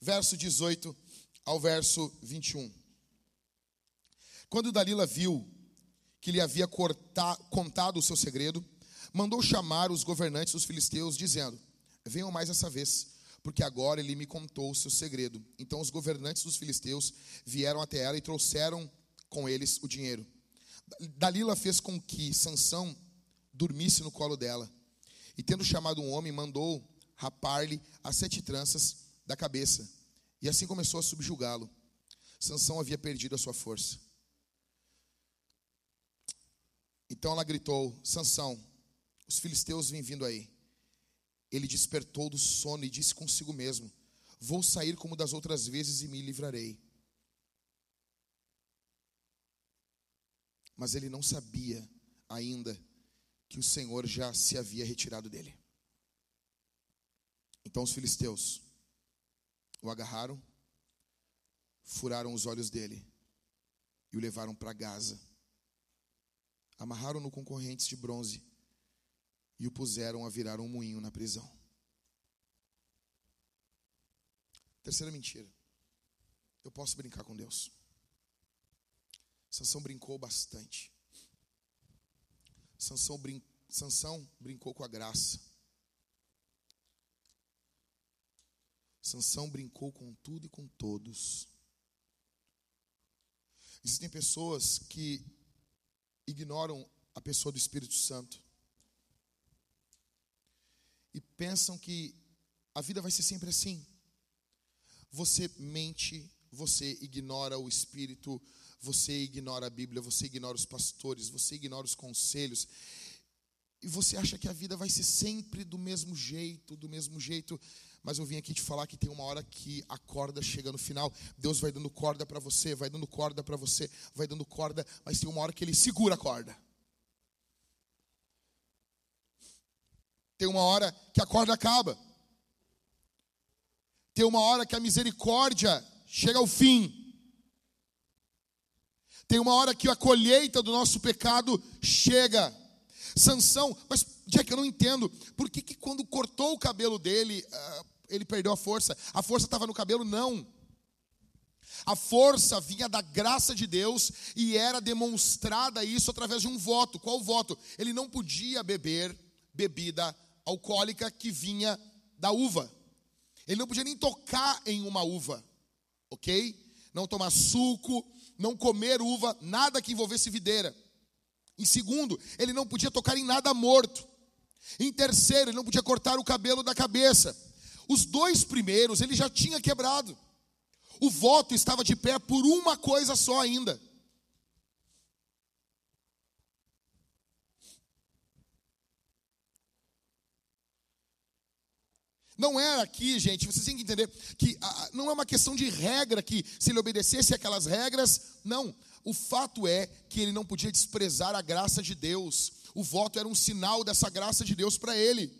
Verso 18 ao verso 21. Quando Dalila viu que lhe havia cortar, contado o seu segredo, mandou chamar os governantes dos filisteus, dizendo: Venham mais essa vez, porque agora ele me contou o seu segredo. Então os governantes dos filisteus vieram até ela e trouxeram com eles o dinheiro. Dalila fez com que Sansão dormisse no colo dela. E tendo chamado um homem, mandou rapar-lhe as sete tranças da cabeça. E assim começou a subjugá-lo. Sansão havia perdido a sua força. Então ela gritou: Sansão, os filisteus vêm vindo aí. Ele despertou do sono e disse consigo mesmo: Vou sair como das outras vezes e me livrarei. Mas ele não sabia ainda que o Senhor já se havia retirado dele. Então os filisteus o agarraram, furaram os olhos dele e o levaram para Gaza. Amarraram-no com correntes de bronze e o puseram a virar um moinho na prisão. Terceira mentira. Eu posso brincar com Deus. Sansão brincou bastante. Sansão, brin... Sansão brincou com a graça. Sansão brincou com tudo e com todos. Existem pessoas que ignoram a pessoa do Espírito Santo e pensam que a vida vai ser sempre assim. Você mente, você ignora o Espírito você ignora a Bíblia, você ignora os pastores, você ignora os conselhos. e você acha que a vida vai ser sempre do mesmo jeito, do mesmo jeito, mas eu vim aqui te falar que tem uma hora que a corda chega no final. Deus vai dando corda para você, vai dando corda para você, vai dando corda, mas tem uma hora que ele segura a corda. Tem uma hora que a corda acaba. Tem uma hora que a misericórdia chega ao fim. Tem uma hora que a colheita do nosso pecado chega. Sansão, mas Jack, eu não entendo. Por que, que quando cortou o cabelo dele, uh, ele perdeu a força? A força estava no cabelo? Não. A força vinha da graça de Deus e era demonstrada isso através de um voto. Qual voto? Ele não podia beber bebida alcoólica que vinha da uva. Ele não podia nem tocar em uma uva, ok? Não tomar suco, não comer uva, nada que envolvesse videira. Em segundo, ele não podia tocar em nada morto. Em terceiro, ele não podia cortar o cabelo da cabeça. Os dois primeiros ele já tinha quebrado. O voto estava de pé por uma coisa só ainda. Não era aqui, gente, vocês têm que entender que ah, não é uma questão de regra que se ele obedecesse aquelas regras, não. O fato é que ele não podia desprezar a graça de Deus. O voto era um sinal dessa graça de Deus para ele.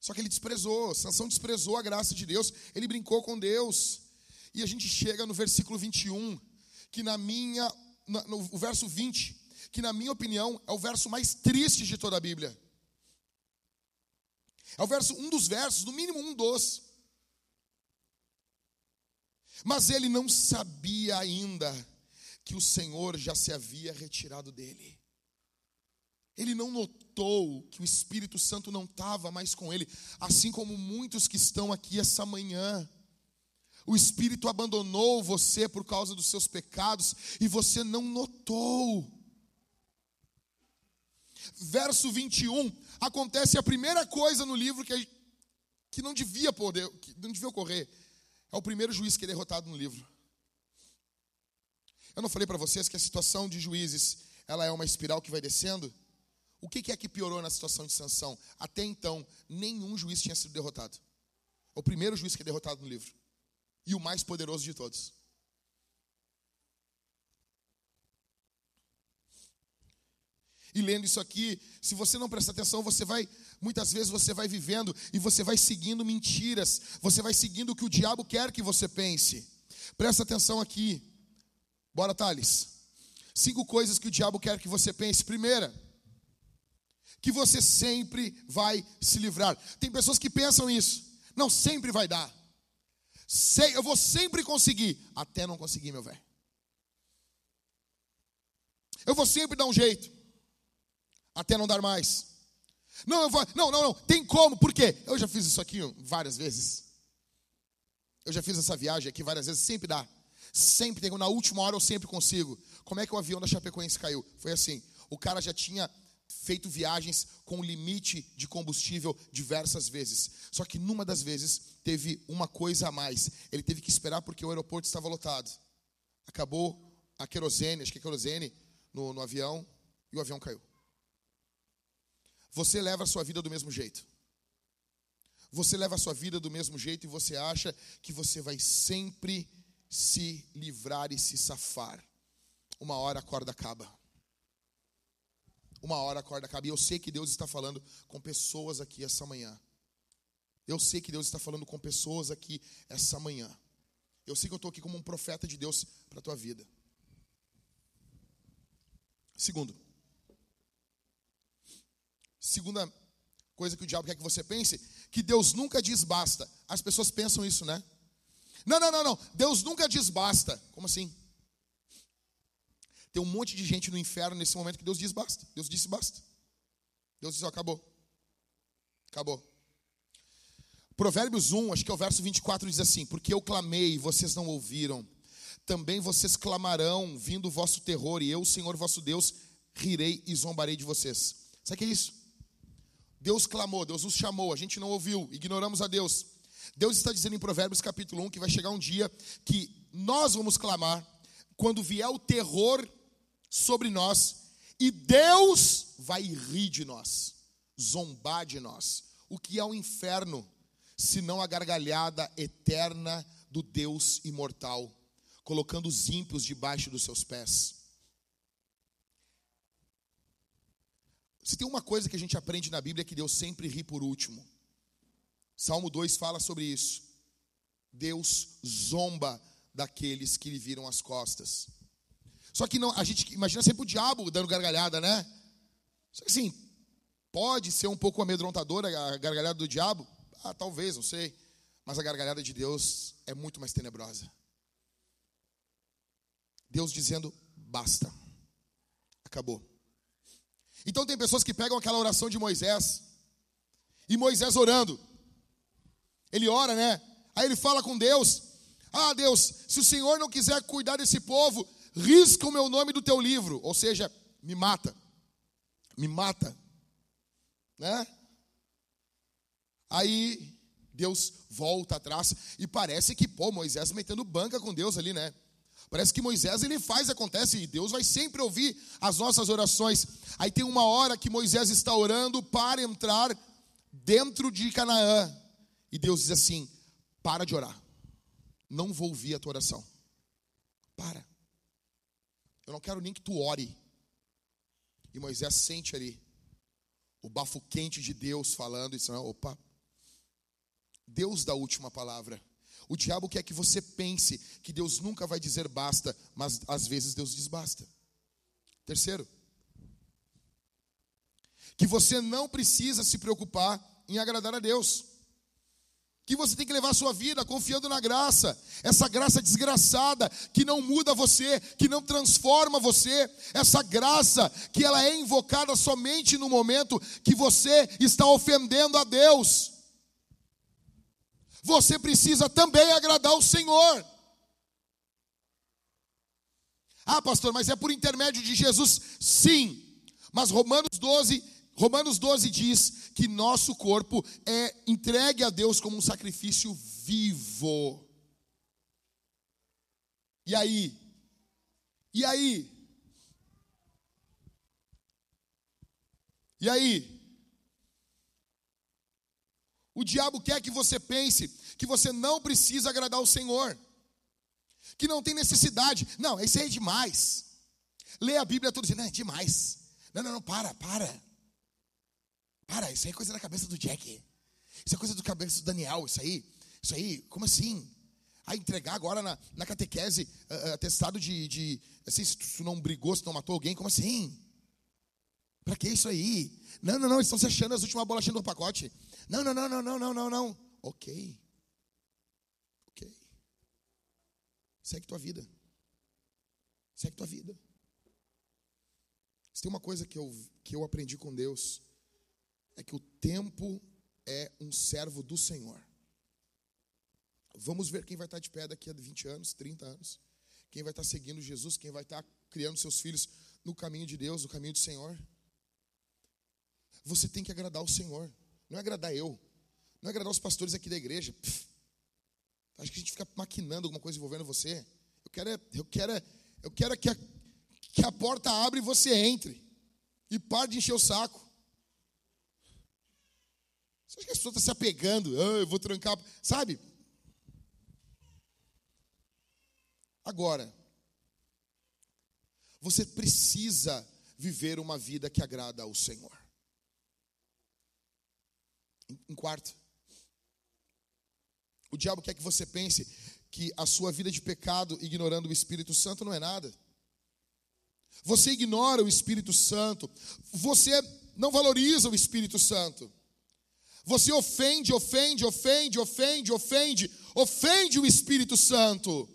Só que ele desprezou, Sansão desprezou a graça de Deus, ele brincou com Deus. E a gente chega no versículo 21, que na minha, no, no verso 20, que na minha opinião é o verso mais triste de toda a Bíblia. É o verso, um dos versos, no mínimo um dos. Mas ele não sabia ainda que o Senhor já se havia retirado dele. Ele não notou que o Espírito Santo não estava mais com ele, assim como muitos que estão aqui essa manhã. O Espírito abandonou você por causa dos seus pecados e você não notou. Verso 21, acontece a primeira coisa no livro que, que não devia poder, que não devia ocorrer. É o primeiro juiz que é derrotado no livro. Eu não falei para vocês que a situação de juízes ela é uma espiral que vai descendo? O que é que piorou na situação de Sansão? Até então, nenhum juiz tinha sido derrotado. É o primeiro juiz que é derrotado no livro. E o mais poderoso de todos. E lendo isso aqui, se você não prestar atenção, você vai, muitas vezes você vai vivendo e você vai seguindo mentiras, você vai seguindo o que o diabo quer que você pense. Presta atenção aqui. Bora, Thales. Cinco coisas que o diabo quer que você pense. Primeira, que você sempre vai se livrar. Tem pessoas que pensam isso. Não, sempre vai dar. Eu vou sempre conseguir. Até não conseguir, meu velho. Eu vou sempre dar um jeito. Até não dar mais. Não, eu vou, não, não, não. Tem como. Por quê? Eu já fiz isso aqui várias vezes. Eu já fiz essa viagem aqui várias vezes. Sempre dá. Sempre tem, na última hora eu sempre consigo. Como é que o avião da Chapecoense caiu? Foi assim: o cara já tinha feito viagens com limite de combustível diversas vezes. Só que numa das vezes teve uma coisa a mais. Ele teve que esperar porque o aeroporto estava lotado. Acabou a querosene, acho que é querosene, no, no avião, e o avião caiu. Você leva a sua vida do mesmo jeito. Você leva a sua vida do mesmo jeito e você acha que você vai sempre se livrar e se safar. Uma hora a corda acaba. Uma hora a corda acaba. E eu sei que Deus está falando com pessoas aqui essa manhã. Eu sei que Deus está falando com pessoas aqui essa manhã. Eu sei que eu estou aqui como um profeta de Deus para a tua vida. Segundo. Segunda coisa que o diabo quer que você pense, que Deus nunca diz basta. As pessoas pensam isso, né? Não, não, não, não. Deus nunca diz basta. Como assim? Tem um monte de gente no inferno nesse momento que Deus diz basta. Deus disse basta. Deus disse, ó, acabou. Acabou. Provérbios 1, acho que é o verso 24, diz assim: Porque eu clamei e vocês não ouviram, também vocês clamarão, vindo o vosso terror, e eu, Senhor vosso Deus, rirei e zombarei de vocês. Sabe o que é isso? Deus clamou, Deus nos chamou, a gente não ouviu, ignoramos a Deus. Deus está dizendo em Provérbios capítulo 1 que vai chegar um dia que nós vamos clamar, quando vier o terror sobre nós, E Deus vai rir de nós, zombar de nós. O que é o inferno, senão a gargalhada eterna do Deus imortal, colocando os ímpios debaixo dos seus pés. Se tem uma coisa que a gente aprende na Bíblia é que Deus sempre ri por último. Salmo 2 fala sobre isso. Deus zomba daqueles que lhe viram as costas. Só que não, a gente imagina sempre o diabo dando gargalhada, né? Só que assim, pode ser um pouco amedrontadora a gargalhada do diabo? Ah, talvez, não sei. Mas a gargalhada de Deus é muito mais tenebrosa. Deus dizendo: basta, acabou. Então tem pessoas que pegam aquela oração de Moisés, e Moisés orando, ele ora, né? Aí ele fala com Deus: Ah, Deus, se o Senhor não quiser cuidar desse povo, risca o meu nome do teu livro, ou seja, me mata, me mata, né? Aí Deus volta atrás e parece que, pô, Moisés metendo banca com Deus ali, né? Parece que Moisés ele faz, acontece, e Deus vai sempre ouvir as nossas orações. Aí tem uma hora que Moisés está orando para entrar dentro de Canaã. E Deus diz assim: para de orar. Não vou ouvir a tua oração. Para. Eu não quero nem que tu ore. E Moisés sente ali o bafo quente de Deus falando e diz: opa, Deus dá a última palavra. O diabo quer que você pense que Deus nunca vai dizer basta, mas às vezes Deus diz basta. Terceiro, que você não precisa se preocupar em agradar a Deus. Que você tem que levar a sua vida confiando na graça, essa graça desgraçada que não muda você, que não transforma você, essa graça que ela é invocada somente no momento que você está ofendendo a Deus você precisa também agradar o Senhor. Ah, pastor, mas é por intermédio de Jesus? Sim. Mas Romanos 12, Romanos 12 diz que nosso corpo é entregue a Deus como um sacrifício vivo. E aí? E aí? E aí? O diabo quer que você pense que você não precisa agradar o Senhor, que não tem necessidade. Não, isso aí é demais. Lê a Bíblia toda dizendo, não, é demais. Não, não, não, para, para. Para, isso aí é coisa da cabeça do Jack. Isso é coisa da cabeça do Daniel, isso aí. Isso aí, como assim? A entregar agora na, na catequese uh, atestado de, de assim, se tu não brigou, se não matou alguém, como assim? Para que isso aí? Não, não, não, estão se achando as últimas bolachinhas do pacote. Não, não, não, não, não, não, não, não. Ok. Ok. Segue tua vida. Segue tua vida. Se tem uma coisa que eu, que eu aprendi com Deus, é que o tempo é um servo do Senhor. Vamos ver quem vai estar de pé daqui a 20 anos, 30 anos. Quem vai estar seguindo Jesus, quem vai estar criando seus filhos no caminho de Deus, no caminho do Senhor. Você tem que agradar o Senhor. Não é agradar eu. Não é agradar os pastores aqui da igreja. Pff, acho que a gente fica maquinando alguma coisa envolvendo você. Eu quero é, eu quero é, eu quero é que, a, que a porta abra e você entre. E pare de encher o saco. Você acha que a pessoa está se apegando? Ah, eu vou trancar. Sabe? Agora, você precisa viver uma vida que agrada ao Senhor. Em quarto, o diabo quer que você pense que a sua vida de pecado, ignorando o Espírito Santo, não é nada. Você ignora o Espírito Santo, você não valoriza o Espírito Santo. Você ofende, ofende, ofende, ofende, ofende, ofende o Espírito Santo.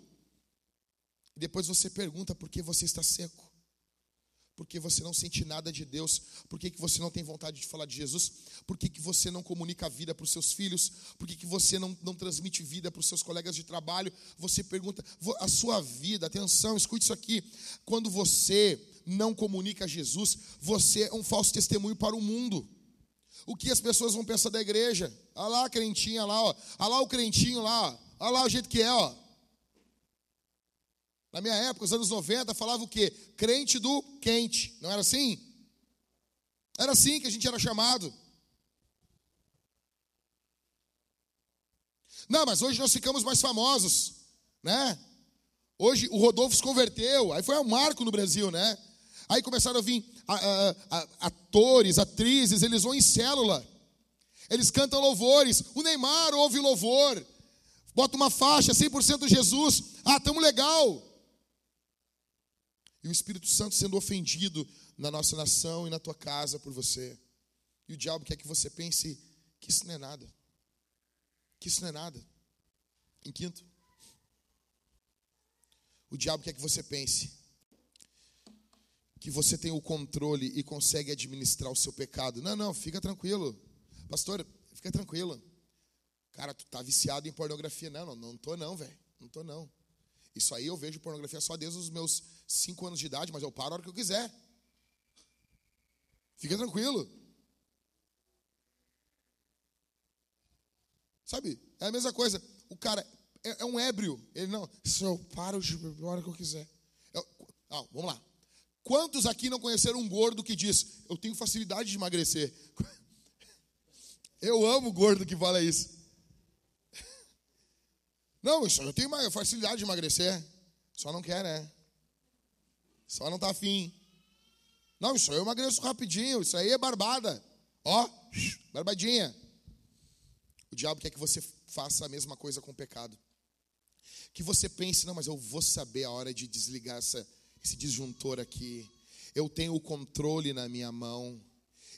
E depois você pergunta por que você está seco porque você não sente nada de Deus, por que, que você não tem vontade de falar de Jesus, por que, que você não comunica a vida para os seus filhos, por que, que você não, não transmite vida para os seus colegas de trabalho, você pergunta, a sua vida, atenção, escute isso aqui, quando você não comunica Jesus, você é um falso testemunho para o mundo. O que as pessoas vão pensar da igreja? Olha lá a crentinha lá, ó. Olha lá o crentinho lá, ó. Olha lá o jeito que é, ó. Na minha época, os anos 90, falava o quê? Crente do quente. Não era assim? Era assim que a gente era chamado. Não, mas hoje nós ficamos mais famosos, né? Hoje o Rodolfo se converteu, aí foi um marco no Brasil, né? Aí começaram a vir a, a, a, atores, atrizes, eles vão em célula, eles cantam louvores. O Neymar ouve louvor, bota uma faixa, 100% Jesus, ah, tamo legal. E o Espírito Santo sendo ofendido na nossa nação e na tua casa por você. E o diabo quer que você pense que isso não é nada. Que isso não é nada. Em quinto, o diabo quer que você pense que você tem o controle e consegue administrar o seu pecado. Não, não, fica tranquilo. Pastor, fica tranquilo. Cara, tu tá viciado em pornografia. Não, não, não tô não, velho. Não tô não. Isso aí eu vejo pornografia só desde os meus cinco anos de idade, mas eu paro a hora que eu quiser. Fica tranquilo. Sabe? É a mesma coisa. O cara é, é um ébrio. Ele não, se eu paro a hora que eu quiser. Eu, ah, vamos lá. Quantos aqui não conheceram um gordo que diz: Eu tenho facilidade de emagrecer? Eu amo gordo que fala isso. Não, isso eu tenho facilidade de emagrecer. Só não quer, né? Só não tá afim. Não, isso aí eu emagreço rapidinho. Isso aí é barbada. Ó, barbadinha. O diabo quer que você faça a mesma coisa com o pecado. Que você pense, não, mas eu vou saber a hora de desligar essa esse disjuntor aqui. Eu tenho o controle na minha mão.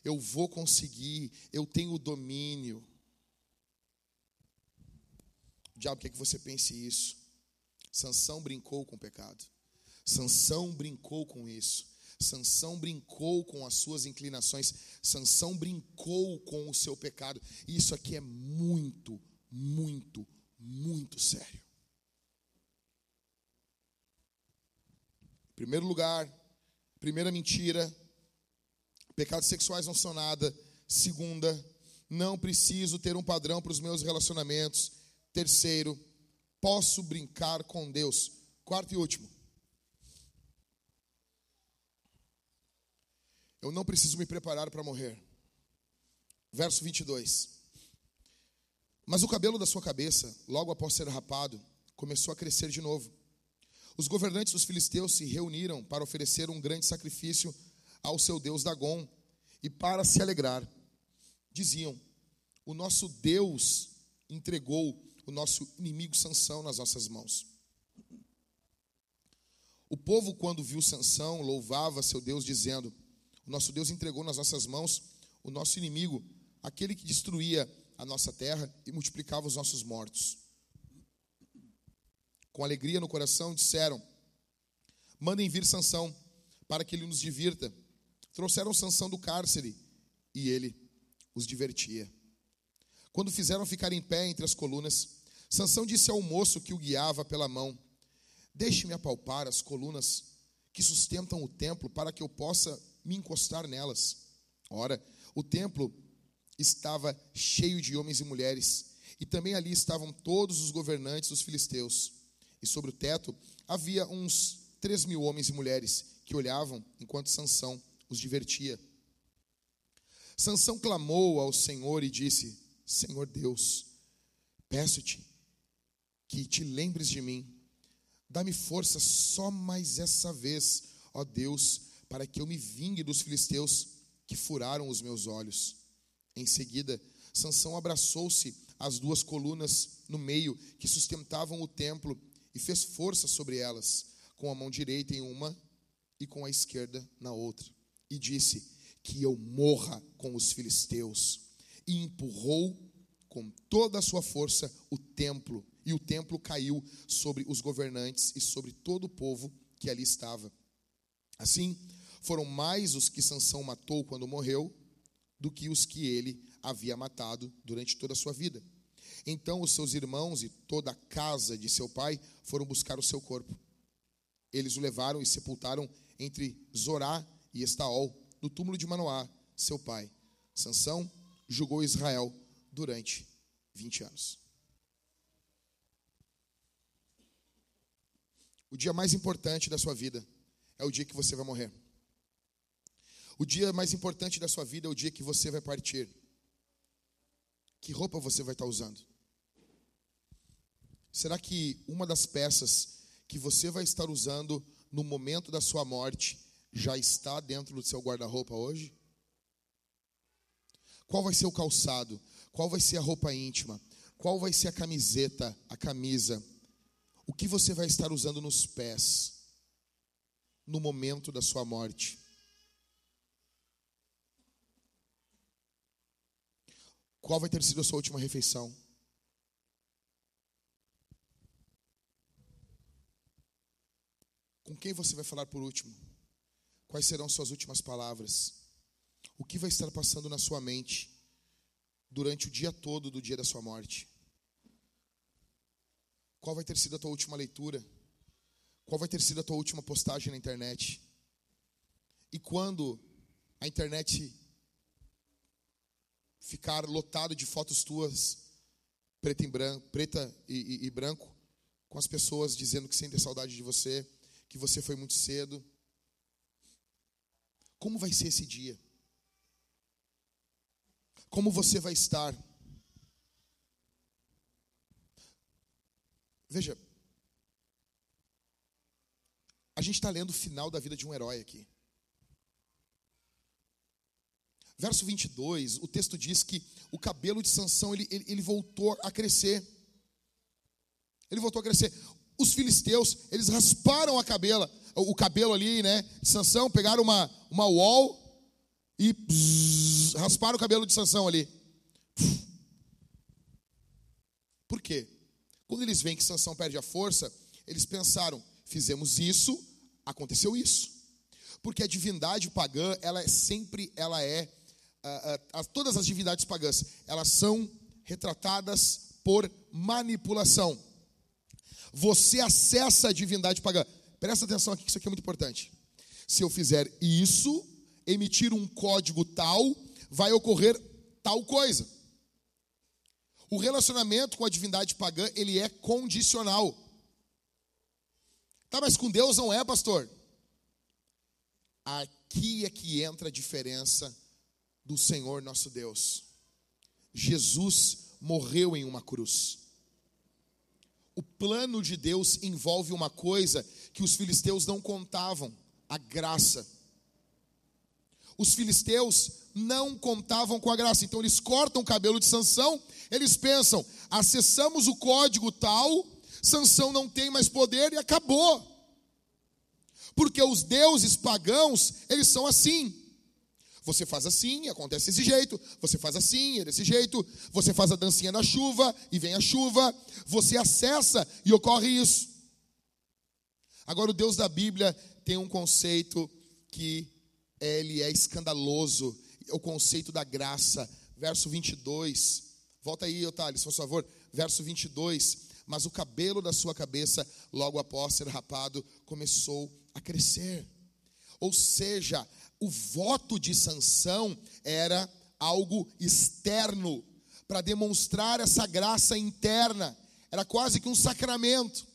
Eu vou conseguir. Eu tenho o domínio. Diabo quer que você pense isso. Sansão brincou com o pecado. Sansão brincou com isso. Sansão brincou com as suas inclinações. Sansão brincou com o seu pecado. Isso aqui é muito, muito, muito sério. Primeiro lugar, primeira mentira, pecados sexuais não são nada. Segunda, não preciso ter um padrão para os meus relacionamentos. Terceiro, posso brincar com Deus. Quarto e último. Eu não preciso me preparar para morrer. Verso 22. Mas o cabelo da sua cabeça, logo após ser rapado, começou a crescer de novo os governantes dos filisteus se reuniram para oferecer um grande sacrifício ao seu deus Dagon e para se alegrar. Diziam: O nosso Deus entregou o nosso inimigo Sansão nas nossas mãos. O povo, quando viu Sansão, louvava seu Deus, dizendo: O nosso Deus entregou nas nossas mãos o nosso inimigo, aquele que destruía a nossa terra e multiplicava os nossos mortos com alegria no coração, disseram: Mandem vir Sansão, para que ele nos divirta. Trouxeram Sansão do cárcere, e ele os divertia. Quando fizeram ficar em pé entre as colunas, Sansão disse ao moço que o guiava pela mão: Deixe-me apalpar as colunas que sustentam o templo, para que eu possa me encostar nelas. Ora, o templo estava cheio de homens e mulheres, e também ali estavam todos os governantes dos filisteus. E sobre o teto havia uns três mil homens e mulheres que olhavam enquanto Sansão os divertia. Sansão clamou ao Senhor e disse: Senhor Deus, peço-te que te lembres de mim. Dá-me força só mais essa vez, ó Deus, para que eu me vingue dos filisteus que furaram os meus olhos. Em seguida, Sansão abraçou-se às duas colunas no meio que sustentavam o templo e fez força sobre elas, com a mão direita em uma e com a esquerda na outra. E disse: Que eu morra com os filisteus. E empurrou com toda a sua força o templo, e o templo caiu sobre os governantes e sobre todo o povo que ali estava. Assim, foram mais os que Sansão matou quando morreu do que os que ele havia matado durante toda a sua vida. Então os seus irmãos e toda a casa de seu pai foram buscar o seu corpo. Eles o levaram e sepultaram entre Zorá e Estaol, no túmulo de Manoá, seu pai. Sansão julgou Israel durante 20 anos. O dia mais importante da sua vida é o dia que você vai morrer. O dia mais importante da sua vida é o dia que você vai partir. Que roupa você vai estar usando? Será que uma das peças que você vai estar usando no momento da sua morte já está dentro do seu guarda-roupa hoje? Qual vai ser o calçado? Qual vai ser a roupa íntima? Qual vai ser a camiseta, a camisa? O que você vai estar usando nos pés no momento da sua morte? Qual vai ter sido a sua última refeição? Com quem você vai falar por último? Quais serão suas últimas palavras? O que vai estar passando na sua mente durante o dia todo do dia da sua morte? Qual vai ter sido a tua última leitura? Qual vai ter sido a tua última postagem na internet? E quando a internet ficar lotada de fotos tuas, preta, em branco, preta e, e, e branco, com as pessoas dizendo que sentem saudade de você, que você foi muito cedo. Como vai ser esse dia? Como você vai estar? Veja, a gente está lendo o final da vida de um herói aqui. Verso 22, o texto diz que o cabelo de Sansão ele, ele, ele, voltou a crescer. Ele voltou a crescer. Os filisteus, eles rasparam a cabela, o cabelo ali, né, de Sansão, pegaram uma, uma wall e bzz, rasparam o cabelo de Sansão ali. Por quê? Quando eles veem que Sansão perde a força, eles pensaram: fizemos isso, aconteceu isso. Porque a divindade pagã, ela é sempre, ela é, uh, todas as divindades pagãs, elas são retratadas por manipulação. Você acessa a divindade pagã. Presta atenção aqui que isso aqui é muito importante. Se eu fizer isso, emitir um código tal, vai ocorrer tal coisa. O relacionamento com a divindade pagã, ele é condicional. Tá, mas com Deus não é, pastor? Aqui é que entra a diferença do Senhor nosso Deus. Jesus morreu em uma cruz. O plano de Deus envolve uma coisa que os filisteus não contavam: a graça. Os filisteus não contavam com a graça. Então eles cortam o cabelo de Sansão, eles pensam: acessamos o código tal, Sansão não tem mais poder e acabou. Porque os deuses pagãos, eles são assim. Você faz assim, acontece desse jeito. Você faz assim, é desse jeito. Você faz a dancinha na chuva e vem a chuva. Você acessa e ocorre isso. Agora, o Deus da Bíblia tem um conceito que ele é escandaloso o conceito da graça. Verso 22. Volta aí, Otávio, por favor. Verso 22. Mas o cabelo da sua cabeça, logo após ser rapado, começou a crescer. Ou seja, o voto de Sansão era algo externo para demonstrar essa graça interna. Era quase que um sacramento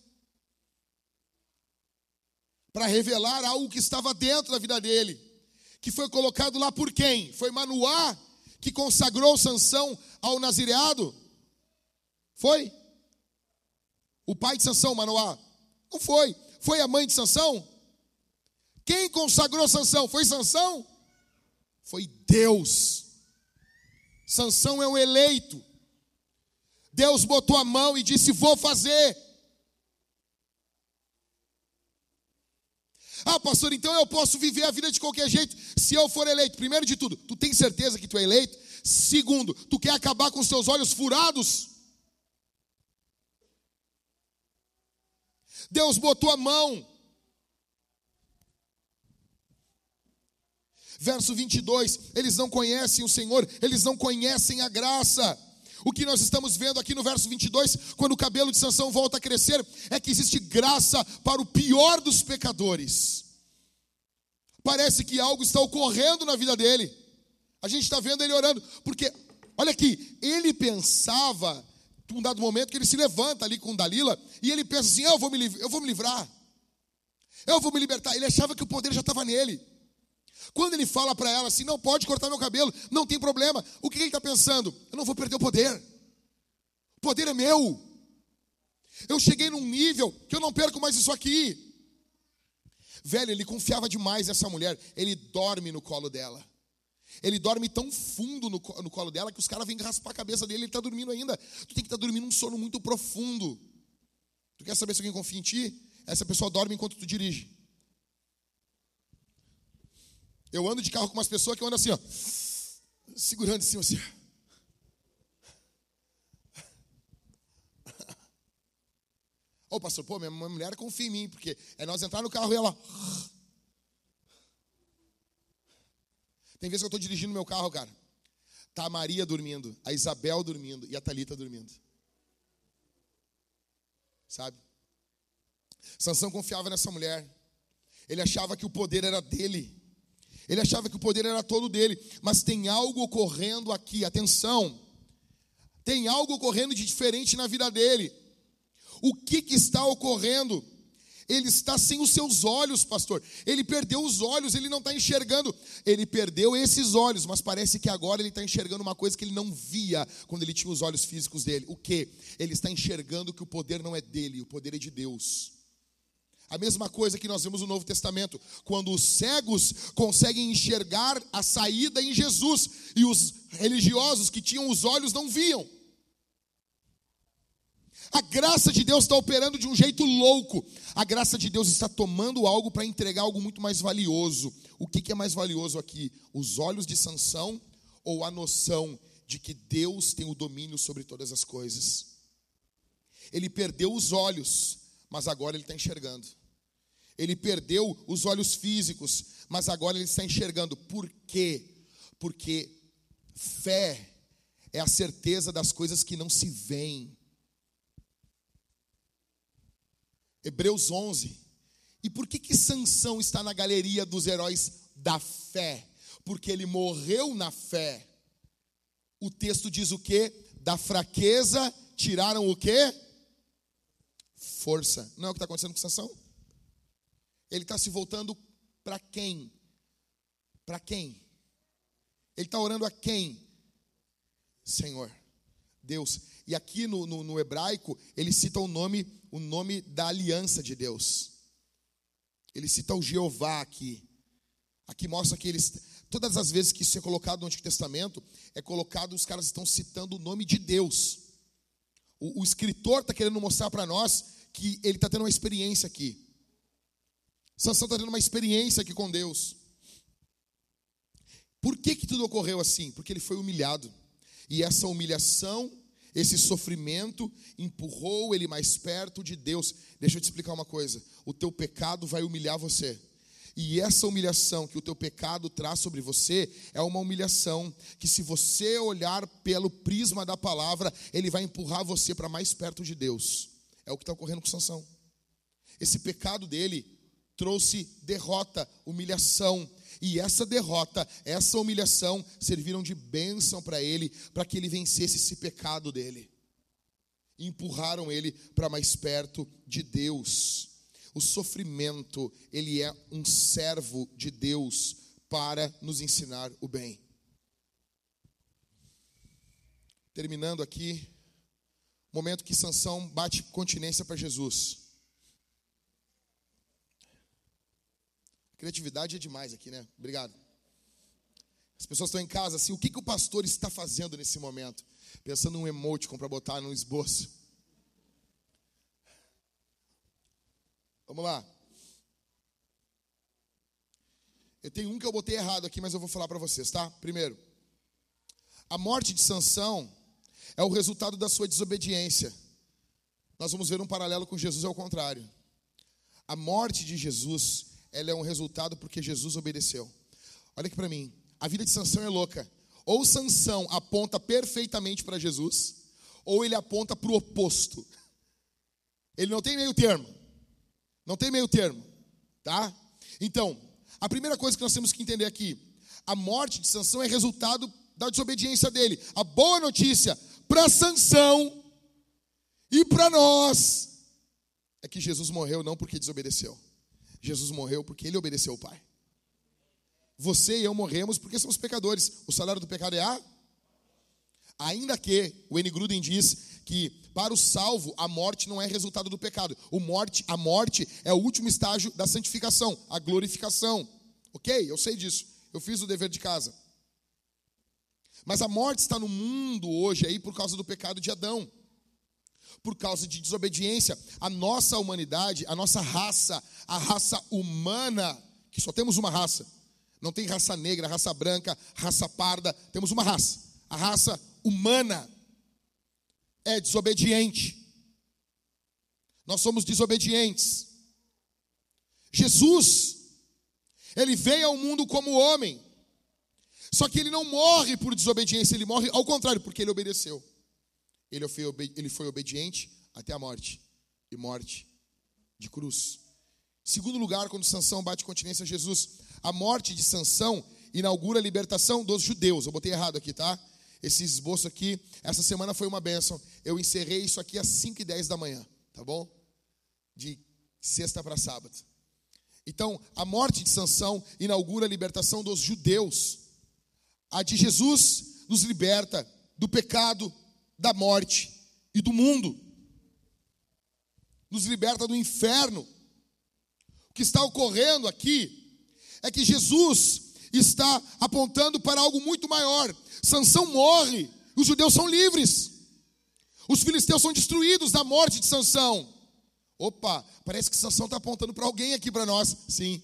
para revelar algo que estava dentro da vida dele que foi colocado lá por quem? Foi Manoá que consagrou Sansão ao nazireado? Foi? O pai de Sansão, Manoá? Não foi. Foi a mãe de Sansão? Quem consagrou Sansão? Foi Sansão? Foi Deus. Sansão é o eleito. Deus botou a mão e disse: "Vou fazer". Ah, pastor, então eu posso viver a vida de qualquer jeito se eu for eleito. Primeiro de tudo, tu tem certeza que tu é eleito? Segundo, tu quer acabar com os teus olhos furados? Deus botou a mão. Verso 22, eles não conhecem o Senhor, eles não conhecem a graça. O que nós estamos vendo aqui no verso 22, quando o cabelo de Sansão volta a crescer, é que existe graça para o pior dos pecadores. Parece que algo está ocorrendo na vida dele. A gente está vendo ele orando, porque, olha aqui, ele pensava, num dado momento, que ele se levanta ali com Dalila, e ele pensa assim: eu, vou me, eu vou me livrar. Eu vou me libertar. Ele achava que o poder já estava nele. Quando ele fala para ela assim: não pode cortar meu cabelo, não tem problema. O que ele está pensando? Eu não vou perder o poder. O poder é meu. Eu cheguei num nível que eu não perco mais isso aqui. Velho, ele confiava demais nessa mulher. Ele dorme no colo dela. Ele dorme tão fundo no, no colo dela que os caras vêm raspar a cabeça dele. Ele está dormindo ainda. Tu tem que estar tá dormindo um sono muito profundo. Tu quer saber se alguém confia em ti? Essa pessoa dorme enquanto tu dirige. Eu ando de carro com umas pessoas que andam assim, ó, segurando em cima assim. Ô oh, pastor, pô, minha mulher confia em mim, porque é nós entrar no carro e ela. Tem vezes que eu estou dirigindo meu carro, cara. Tá a Maria dormindo, a Isabel dormindo e a Talita dormindo. Sabe? Sansão confiava nessa mulher. Ele achava que o poder era dele. Ele achava que o poder era todo dele. Mas tem algo ocorrendo aqui, atenção. Tem algo ocorrendo de diferente na vida dele. O que, que está ocorrendo? Ele está sem os seus olhos, pastor. Ele perdeu os olhos, ele não está enxergando. Ele perdeu esses olhos, mas parece que agora ele está enxergando uma coisa que ele não via quando ele tinha os olhos físicos dele. O que? Ele está enxergando que o poder não é dele, o poder é de Deus. A mesma coisa que nós vemos no Novo Testamento, quando os cegos conseguem enxergar a saída em Jesus e os religiosos que tinham os olhos não viam. A graça de Deus está operando de um jeito louco. A graça de Deus está tomando algo para entregar algo muito mais valioso. O que, que é mais valioso aqui? Os olhos de Sansão ou a noção de que Deus tem o domínio sobre todas as coisas? Ele perdeu os olhos, mas agora ele está enxergando. Ele perdeu os olhos físicos, mas agora ele está enxergando. Por quê? Porque fé é a certeza das coisas que não se veem. Hebreus 11. E por que que Sansão está na galeria dos heróis da fé? Porque ele morreu na fé. O texto diz o quê? Da fraqueza tiraram o quê? Força. Não é o que está acontecendo com Sansão? Ele está se voltando para quem? Para quem? Ele está orando a quem? Senhor, Deus. E aqui no, no, no hebraico, ele cita o nome o nome da aliança de Deus. Ele cita o Jeová aqui. Aqui mostra que eles, todas as vezes que isso é colocado no Antigo Testamento, é colocado, os caras estão citando o nome de Deus. O, o escritor está querendo mostrar para nós que ele está tendo uma experiência aqui. Sansão está tendo uma experiência aqui com Deus. Por que, que tudo ocorreu assim? Porque ele foi humilhado. E essa humilhação esse sofrimento empurrou ele mais perto de Deus. Deixa eu te explicar uma coisa: o teu pecado vai humilhar você. E essa humilhação que o teu pecado traz sobre você é uma humilhação que, se você olhar pelo prisma da palavra, ele vai empurrar você para mais perto de Deus. É o que está ocorrendo com Sansão. Esse pecado dele trouxe derrota, humilhação, e essa derrota, essa humilhação serviram de bênção para ele, para que ele vencesse esse pecado dele. E empurraram ele para mais perto de Deus. O sofrimento, ele é um servo de Deus para nos ensinar o bem. Terminando aqui, momento que Sansão bate continência para Jesus. Criatividade é demais aqui, né? Obrigado. As pessoas estão em casa assim, o que, que o pastor está fazendo nesse momento? Pensando em um emoticon para botar no esboço. Vamos lá. Eu tenho um que eu botei errado aqui, mas eu vou falar para vocês, tá? Primeiro, a morte de Sansão é o resultado da sua desobediência. Nós vamos ver um paralelo com Jesus ao contrário. A morte de Jesus ela é um resultado porque Jesus obedeceu. Olha aqui para mim, a vida de Sansão é louca. Ou Sansão aponta perfeitamente para Jesus, ou ele aponta para o oposto. Ele não tem meio termo. Não tem meio termo, tá? Então, a primeira coisa que nós temos que entender aqui, a morte de Sansão é resultado da desobediência dele. A boa notícia para Sansão e para nós é que Jesus morreu não porque desobedeceu. Jesus morreu porque ele obedeceu o Pai. Você e eu morremos porque somos pecadores. O salário do pecado é a. Ainda que o N. Gruden diz que para o salvo a morte não é resultado do pecado. O morte, a morte é o último estágio da santificação, a glorificação. Ok? Eu sei disso. Eu fiz o dever de casa. Mas a morte está no mundo hoje aí por causa do pecado de Adão. Por causa de desobediência. A nossa humanidade, a nossa raça, a raça humana, que só temos uma raça. Não tem raça negra, raça branca, raça parda, temos uma raça. A raça humana é desobediente. Nós somos desobedientes. Jesus, ele veio ao mundo como homem. Só que ele não morre por desobediência, ele morre ao contrário, porque ele obedeceu. Ele foi, ele foi obediente até a morte e morte de cruz. Segundo lugar, quando Sansão bate continência a Jesus, a morte de Sansão inaugura a libertação dos judeus. Eu botei errado aqui, tá? Esse esboço aqui, essa semana foi uma bênção. Eu encerrei isso aqui às 5 e 10 da manhã, tá bom? De sexta para sábado. Então, a morte de Sansão inaugura a libertação dos judeus. A de Jesus nos liberta do pecado, da morte e do mundo. Nos liberta do inferno. O que está ocorrendo aqui é que Jesus está apontando para algo muito maior. Sansão morre, os judeus são livres. Os filisteus são destruídos da morte de Sansão. Opa, parece que Sansão está apontando para alguém aqui para nós. Sim,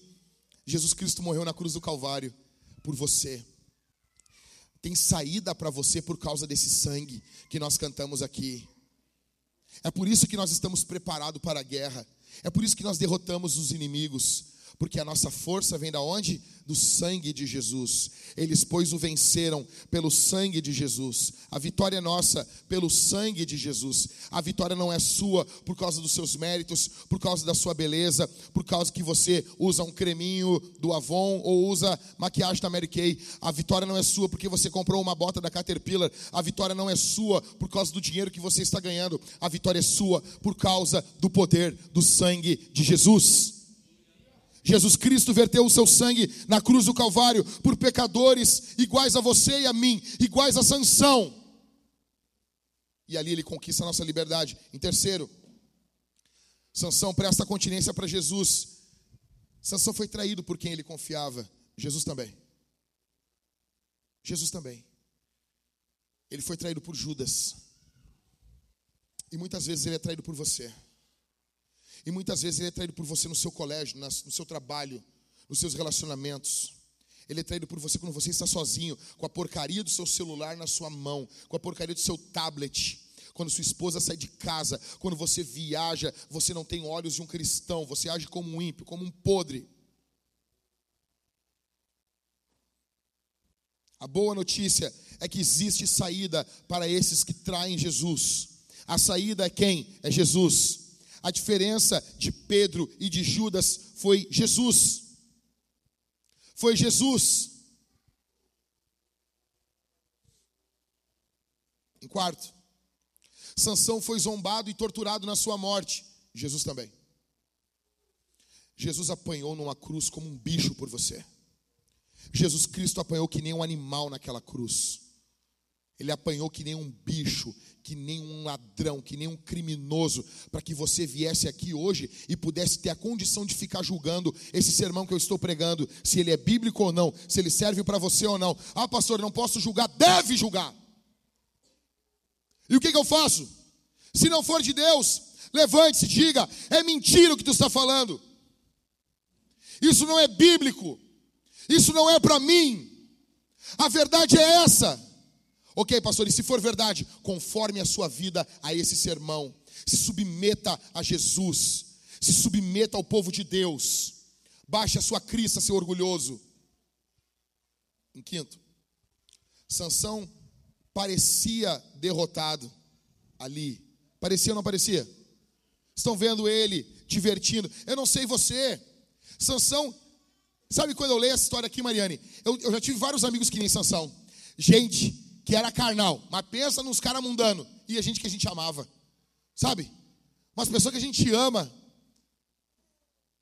Jesus Cristo morreu na cruz do Calvário por você tem saída para você por causa desse sangue que nós cantamos aqui. É por isso que nós estamos preparados para a guerra. É por isso que nós derrotamos os inimigos. Porque a nossa força vem da onde? Do sangue de Jesus. Eles, pois, o venceram pelo sangue de Jesus. A vitória é nossa pelo sangue de Jesus. A vitória não é sua por causa dos seus méritos, por causa da sua beleza, por causa que você usa um creminho do Avon ou usa maquiagem da Mary Kay. A vitória não é sua porque você comprou uma bota da Caterpillar. A vitória não é sua por causa do dinheiro que você está ganhando. A vitória é sua por causa do poder do sangue de Jesus. Jesus Cristo verteu o seu sangue na cruz do Calvário por pecadores iguais a você e a mim, iguais a Sansão. E ali ele conquista a nossa liberdade. Em terceiro, Sansão presta continência para Jesus. Sansão foi traído por quem ele confiava. Jesus também. Jesus também. Ele foi traído por Judas. E muitas vezes ele é traído por você. E muitas vezes ele é traído por você no seu colégio, no seu trabalho, nos seus relacionamentos. Ele é traído por você quando você está sozinho, com a porcaria do seu celular na sua mão, com a porcaria do seu tablet. Quando sua esposa sai de casa, quando você viaja, você não tem olhos de um cristão, você age como um ímpio, como um podre. A boa notícia é que existe saída para esses que traem Jesus. A saída é quem? É Jesus. A diferença de Pedro e de Judas foi Jesus. Foi Jesus. Em quarto, Sansão foi zombado e torturado na sua morte. Jesus também. Jesus apanhou numa cruz como um bicho por você. Jesus Cristo apanhou que nem um animal naquela cruz. Ele apanhou que nem um bicho, que nem um ladrão, que nem um criminoso, para que você viesse aqui hoje e pudesse ter a condição de ficar julgando esse sermão que eu estou pregando, se ele é bíblico ou não, se ele serve para você ou não. Ah, pastor, não posso julgar, deve julgar. E o que, que eu faço? Se não for de Deus, levante-se, diga: é mentira o que tu está falando. Isso não é bíblico. Isso não é para mim. A verdade é essa. Ok, pastor, e se for verdade, conforme a sua vida a esse sermão, se submeta a Jesus, se submeta ao povo de Deus, baixe a sua crista, seu orgulhoso. Em quinto, Sansão parecia derrotado ali. Parecia ou não parecia? Estão vendo ele divertindo. Eu não sei você. Sansão, sabe quando eu leio essa história aqui, Mariane? Eu, eu já tive vários amigos que nem Sansão. Gente que era carnal, mas pensa nos caras mundanos e a gente que a gente amava, sabe? Umas pessoas que a gente ama.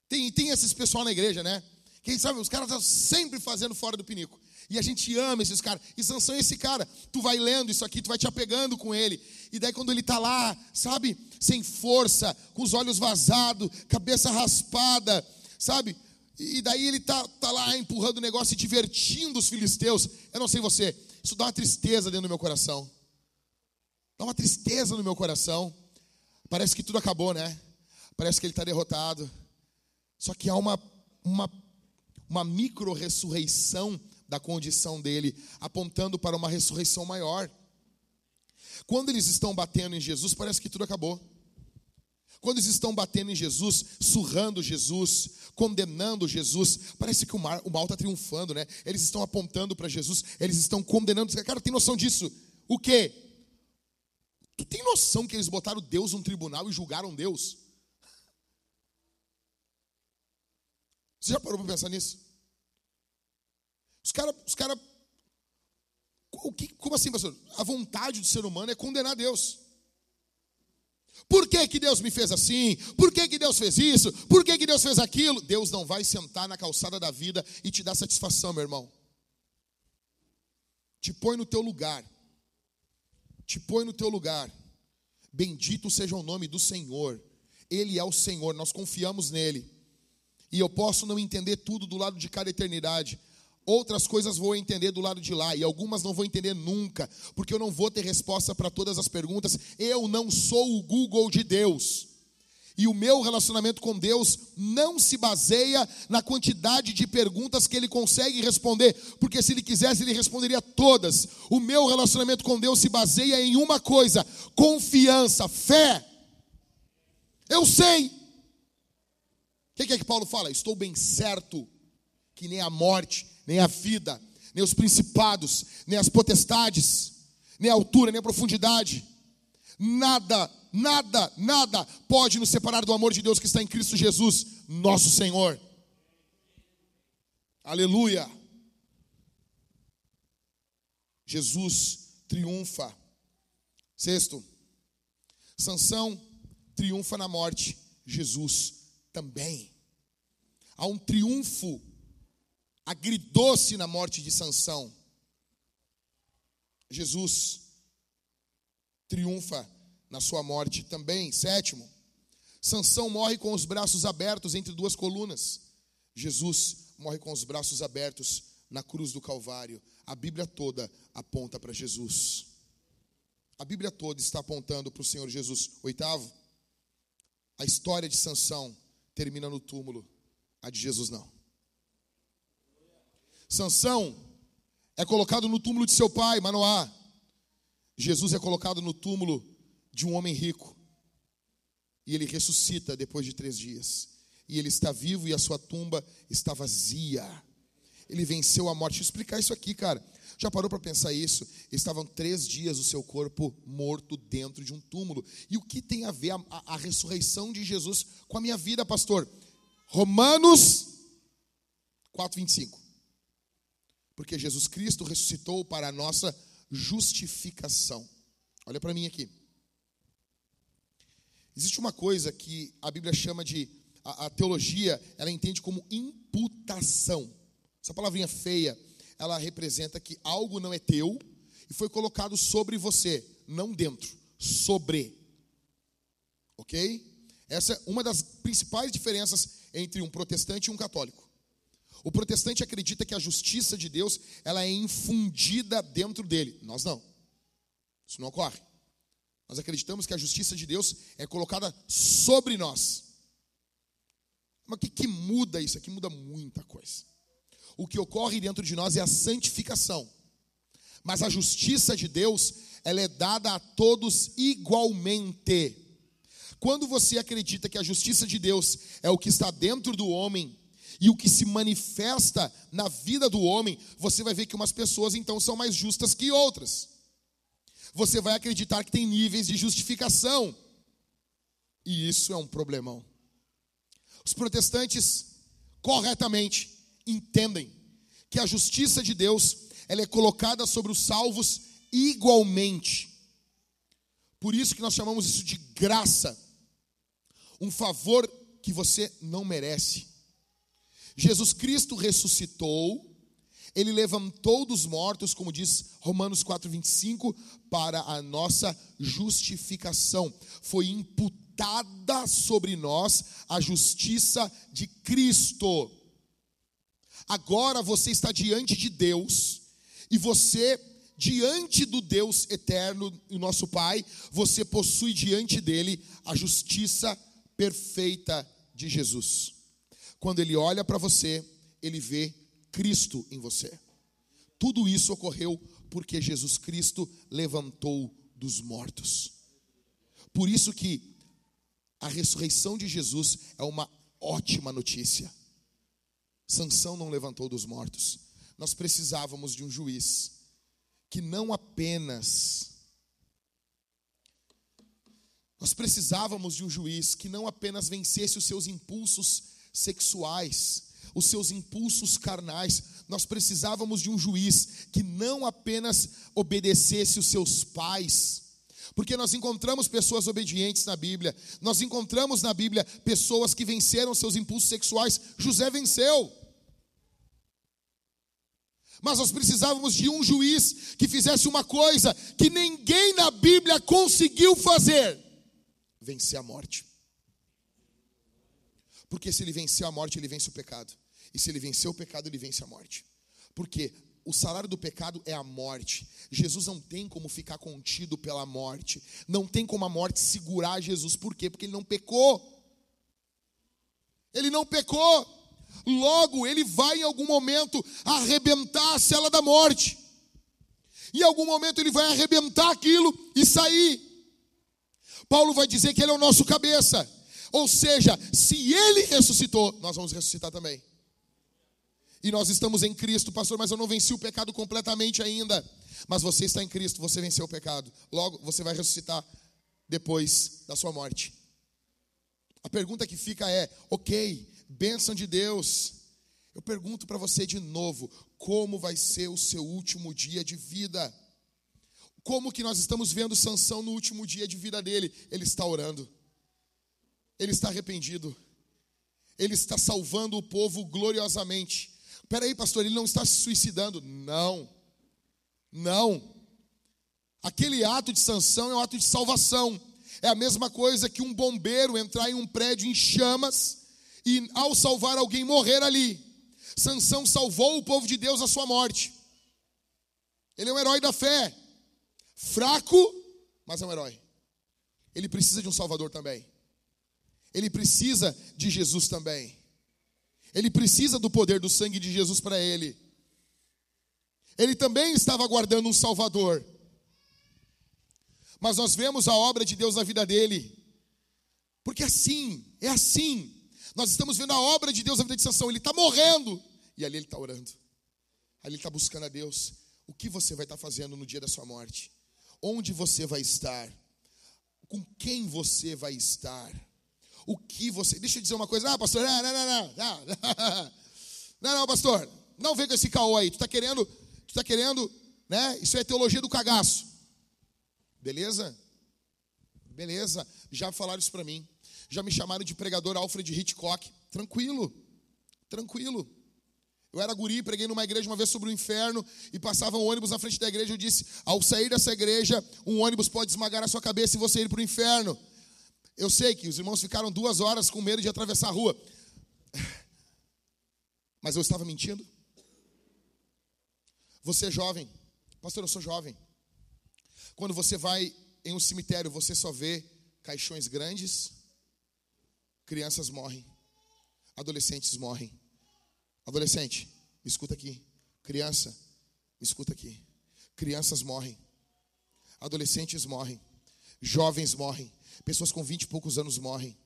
Tem, tem esses pessoal na igreja, né? Quem sabe, os caras estão sempre fazendo fora do pinico. E a gente ama esses caras. E Sansão é esse cara. Tu vai lendo isso aqui, tu vai te apegando com ele. E daí quando ele está lá, sabe, sem força, com os olhos vazados, cabeça raspada, sabe? E daí ele tá, tá lá empurrando o negócio e divertindo os filisteus. Eu não sei você, isso dá uma tristeza dentro do meu coração. Dá uma tristeza no meu coração. Parece que tudo acabou, né? Parece que ele está derrotado. Só que há uma, uma, uma micro-ressurreição da condição dele, apontando para uma ressurreição maior. Quando eles estão batendo em Jesus, parece que tudo acabou. Quando eles estão batendo em Jesus, surrando Jesus, condenando Jesus, parece que o, mal está triunfando, né? Eles estão apontando para Jesus, eles estão condenando. Cara, tem noção disso? O quê? Tu tem noção que eles botaram Deus num tribunal e julgaram Deus? Você já parou para pensar nisso? Os caras os cara o que, como assim, pastor? A vontade do ser humano é condenar Deus. Por que, que Deus me fez assim? Por que, que Deus fez isso? Por que, que Deus fez aquilo? Deus não vai sentar na calçada da vida e te dar satisfação, meu irmão. Te põe no teu lugar. Te põe no teu lugar. Bendito seja o nome do Senhor. Ele é o Senhor, nós confiamos nele. E eu posso não entender tudo do lado de cada eternidade, Outras coisas vou entender do lado de lá e algumas não vou entender nunca, porque eu não vou ter resposta para todas as perguntas. Eu não sou o Google de Deus. E o meu relacionamento com Deus não se baseia na quantidade de perguntas que ele consegue responder, porque se ele quisesse, ele responderia todas. O meu relacionamento com Deus se baseia em uma coisa: confiança, fé. Eu sei. O que é que Paulo fala? Estou bem certo que nem a morte, nem a vida, nem os principados, nem as potestades, nem a altura, nem a profundidade. Nada, nada, nada pode nos separar do amor de Deus que está em Cristo Jesus, nosso Senhor. Aleluia. Jesus triunfa. Sexto, Sansão triunfa na morte, Jesus também. Há um triunfo agridoce na morte de Sansão. Jesus triunfa na sua morte também. Sétimo, Sansão morre com os braços abertos entre duas colunas. Jesus morre com os braços abertos na cruz do Calvário. A Bíblia toda aponta para Jesus. A Bíblia toda está apontando para o Senhor Jesus. Oitavo, a história de Sansão termina no túmulo, a de Jesus não. Sansão é colocado no túmulo de seu pai, Manoá. Jesus é colocado no túmulo de um homem rico. E ele ressuscita depois de três dias. E ele está vivo e a sua tumba está vazia. Ele venceu a morte. Deixa eu explicar isso aqui, cara. Já parou para pensar isso? Estavam três dias o seu corpo morto dentro de um túmulo. E o que tem a ver a, a, a ressurreição de Jesus com a minha vida, pastor? Romanos 4, 25. Porque Jesus Cristo ressuscitou para a nossa justificação. Olha para mim aqui. Existe uma coisa que a Bíblia chama de a, a, teologia, ela entende como imputação. Essa palavrinha feia, ela representa que algo não é teu e foi colocado sobre você, não dentro, sobre. OK? Essa é uma das principais diferenças entre um protestante e um católico. O protestante acredita que a justiça de Deus ela é infundida dentro dele. Nós não. Isso não ocorre. Nós acreditamos que a justiça de Deus é colocada sobre nós. Mas o que, que muda isso? Aqui muda muita coisa. O que ocorre dentro de nós é a santificação. Mas a justiça de Deus, ela é dada a todos igualmente. Quando você acredita que a justiça de Deus é o que está dentro do homem, e o que se manifesta na vida do homem, você vai ver que umas pessoas então são mais justas que outras. Você vai acreditar que tem níveis de justificação. E isso é um problemão. Os protestantes corretamente entendem que a justiça de Deus, ela é colocada sobre os salvos igualmente. Por isso que nós chamamos isso de graça. Um favor que você não merece. Jesus Cristo ressuscitou, ele levantou dos mortos, como diz Romanos 4:25, para a nossa justificação. Foi imputada sobre nós a justiça de Cristo. Agora você está diante de Deus e você diante do Deus eterno, o nosso Pai, você possui diante dele a justiça perfeita de Jesus. Quando ele olha para você, ele vê Cristo em você. Tudo isso ocorreu porque Jesus Cristo levantou dos mortos. Por isso que a ressurreição de Jesus é uma ótima notícia. Sansão não levantou dos mortos. Nós precisávamos de um juiz que não apenas nós precisávamos de um juiz que não apenas vencesse os seus impulsos sexuais, os seus impulsos carnais. Nós precisávamos de um juiz que não apenas obedecesse os seus pais, porque nós encontramos pessoas obedientes na Bíblia, nós encontramos na Bíblia pessoas que venceram seus impulsos sexuais. José venceu. Mas nós precisávamos de um juiz que fizesse uma coisa que ninguém na Bíblia conseguiu fazer: vencer a morte. Porque se ele venceu a morte, ele vence o pecado. E se ele venceu o pecado, ele vence a morte. Porque o salário do pecado é a morte. Jesus não tem como ficar contido pela morte. Não tem como a morte segurar Jesus. Por quê? Porque ele não pecou. Ele não pecou. Logo, ele vai em algum momento arrebentar a cela da morte. Em algum momento ele vai arrebentar aquilo e sair. Paulo vai dizer que ele é o nosso cabeça. Ou seja, se ele ressuscitou, nós vamos ressuscitar também. E nós estamos em Cristo, pastor, mas eu não venci o pecado completamente ainda. Mas você está em Cristo, você venceu o pecado. Logo, você vai ressuscitar depois da sua morte. A pergunta que fica é: ok, bênção de Deus. Eu pergunto para você de novo: como vai ser o seu último dia de vida? Como que nós estamos vendo Sansão no último dia de vida dele? Ele está orando. Ele está arrependido. Ele está salvando o povo gloriosamente. Peraí, pastor, ele não está se suicidando. Não. Não. Aquele ato de sanção é um ato de salvação. É a mesma coisa que um bombeiro entrar em um prédio em chamas e ao salvar alguém morrer ali. Sansão salvou o povo de Deus da sua morte. Ele é um herói da fé. Fraco, mas é um herói. Ele precisa de um salvador também. Ele precisa de Jesus também. Ele precisa do poder do sangue de Jesus para ele. Ele também estava aguardando um Salvador. Mas nós vemos a obra de Deus na vida dele. Porque é assim, é assim. Nós estamos vendo a obra de Deus na vida de Sansão. Ele está morrendo. E ali ele está orando. Ali ele está buscando a Deus. O que você vai estar tá fazendo no dia da sua morte? Onde você vai estar? Com quem você vai estar? O que você. Deixa eu dizer uma coisa. Ah, pastor, não, não, não, não. Não, não, não pastor. Não vem com esse caô aí. Tu está querendo, tu está querendo, né? Isso é teologia do cagaço. Beleza? Beleza. Já falaram isso para mim. Já me chamaram de pregador Alfred Hitchcock. Tranquilo. Tranquilo. Eu era guri, preguei numa igreja uma vez sobre o inferno e passava um ônibus na frente da igreja. Eu disse: ao sair dessa igreja, um ônibus pode esmagar a sua cabeça e você ir para o inferno. Eu sei que os irmãos ficaram duas horas com medo de atravessar a rua. Mas eu estava mentindo? Você é jovem. Pastor, eu sou jovem. Quando você vai em um cemitério, você só vê caixões grandes, crianças morrem, adolescentes morrem. Adolescente, me escuta aqui. Criança, me escuta aqui. Crianças morrem. Adolescentes morrem. Jovens morrem. Pessoas com 20 e poucos anos morrem.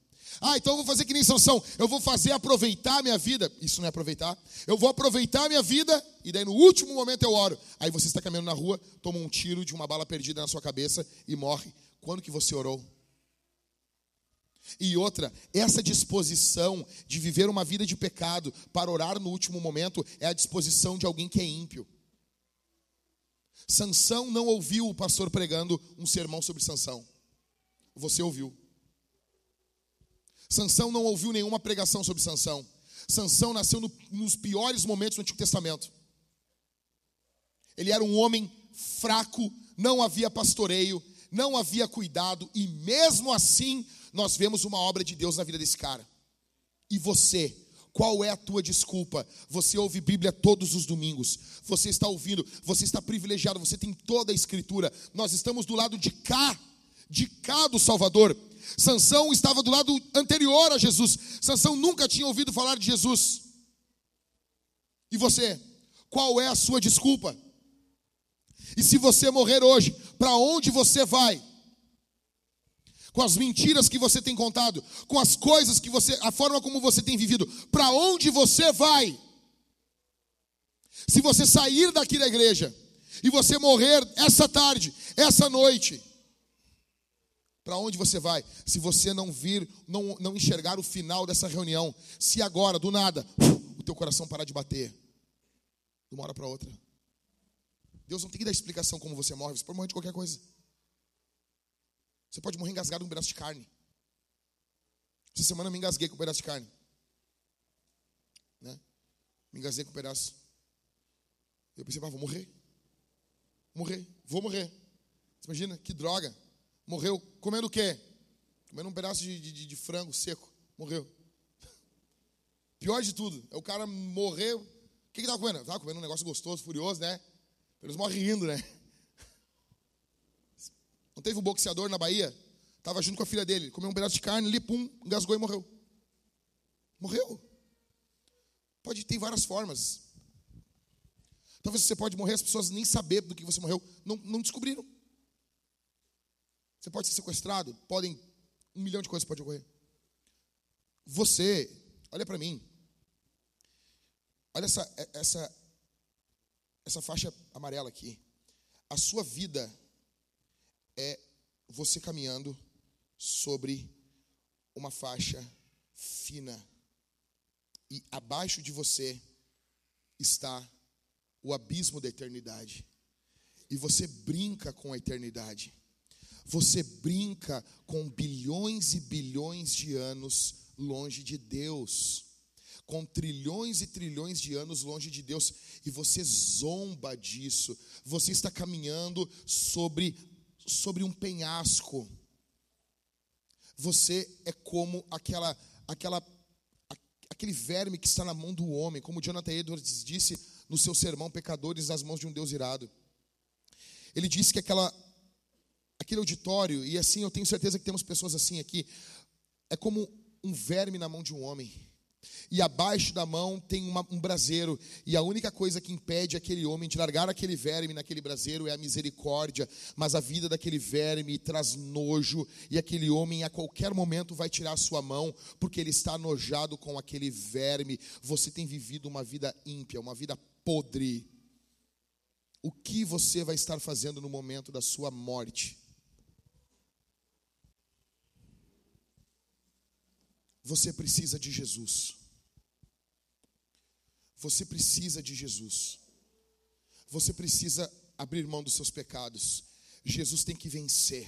Ah, então eu vou fazer que nem Sansão. Eu vou fazer aproveitar a minha vida. Isso não é aproveitar. Eu vou aproveitar a minha vida e daí no último momento eu oro. Aí você está caminhando na rua, toma um tiro de uma bala perdida na sua cabeça e morre. Quando que você orou? E outra, essa disposição de viver uma vida de pecado para orar no último momento é a disposição de alguém que é ímpio. Sansão não ouviu o pastor pregando um sermão sobre Sansão. Você ouviu. Sansão não ouviu nenhuma pregação sobre Sansão. Sansão nasceu no, nos piores momentos do Antigo Testamento. Ele era um homem fraco, não havia pastoreio, não havia cuidado, e mesmo assim nós vemos uma obra de Deus na vida desse cara. E você, qual é a tua desculpa? Você ouve Bíblia todos os domingos. Você está ouvindo, você está privilegiado, você tem toda a escritura. Nós estamos do lado de cá, de cá do Salvador. Sansão estava do lado anterior a Jesus. Sansão nunca tinha ouvido falar de Jesus. E você, qual é a sua desculpa? E se você morrer hoje, para onde você vai? Com as mentiras que você tem contado, com as coisas que você, a forma como você tem vivido, para onde você vai? Se você sair daqui da igreja e você morrer essa tarde, essa noite, para onde você vai? Se você não vir, não, não enxergar o final dessa reunião, se agora, do nada, o teu coração parar de bater, de uma hora para outra. Deus não tem que dar explicação como você morre, você pode morrer de qualquer coisa. Você pode morrer engasgado com um pedaço de carne. Essa semana eu me engasguei com um pedaço de carne. Né? Me engasguei com um pedaço. Eu pensei, ah, vou morrer. Morrer, vou morrer. Você imagina, que droga. Morreu comendo o quê? Comendo um pedaço de, de, de frango seco. Morreu. Pior de tudo, é o cara morreu. O que, que tava comendo? Tava comendo um negócio gostoso, furioso, né? Eles morrem rindo, né? Não teve um boxeador na Bahia? Tava junto com a filha dele, comeu um pedaço de carne ali, pum, engasgou e morreu. Morreu. Pode ter várias formas. Talvez você pode morrer, as pessoas nem saber do que você morreu, não, não descobriram. Você pode ser sequestrado, podem. Um milhão de coisas pode ocorrer. Você, olha para mim. Olha essa, essa, essa faixa amarela aqui. A sua vida é você caminhando sobre uma faixa fina. E abaixo de você está o abismo da eternidade. E você brinca com a eternidade. Você brinca com bilhões e bilhões de anos longe de Deus, com trilhões e trilhões de anos longe de Deus, e você zomba disso. Você está caminhando sobre sobre um penhasco. Você é como aquela aquela aquele verme que está na mão do homem, como Jonathan Edwards disse no seu sermão Pecadores nas mãos de um Deus irado. Ele disse que aquela aquele auditório, e assim eu tenho certeza que temos pessoas assim aqui, é como um verme na mão de um homem. E abaixo da mão tem uma, um braseiro, e a única coisa que impede aquele homem de largar aquele verme naquele braseiro é a misericórdia. Mas a vida daquele verme traz nojo, e aquele homem a qualquer momento vai tirar a sua mão, porque ele está nojado com aquele verme. Você tem vivido uma vida ímpia, uma vida podre. O que você vai estar fazendo no momento da sua morte? Você precisa de Jesus. Você precisa de Jesus. Você precisa abrir mão dos seus pecados. Jesus tem que vencer.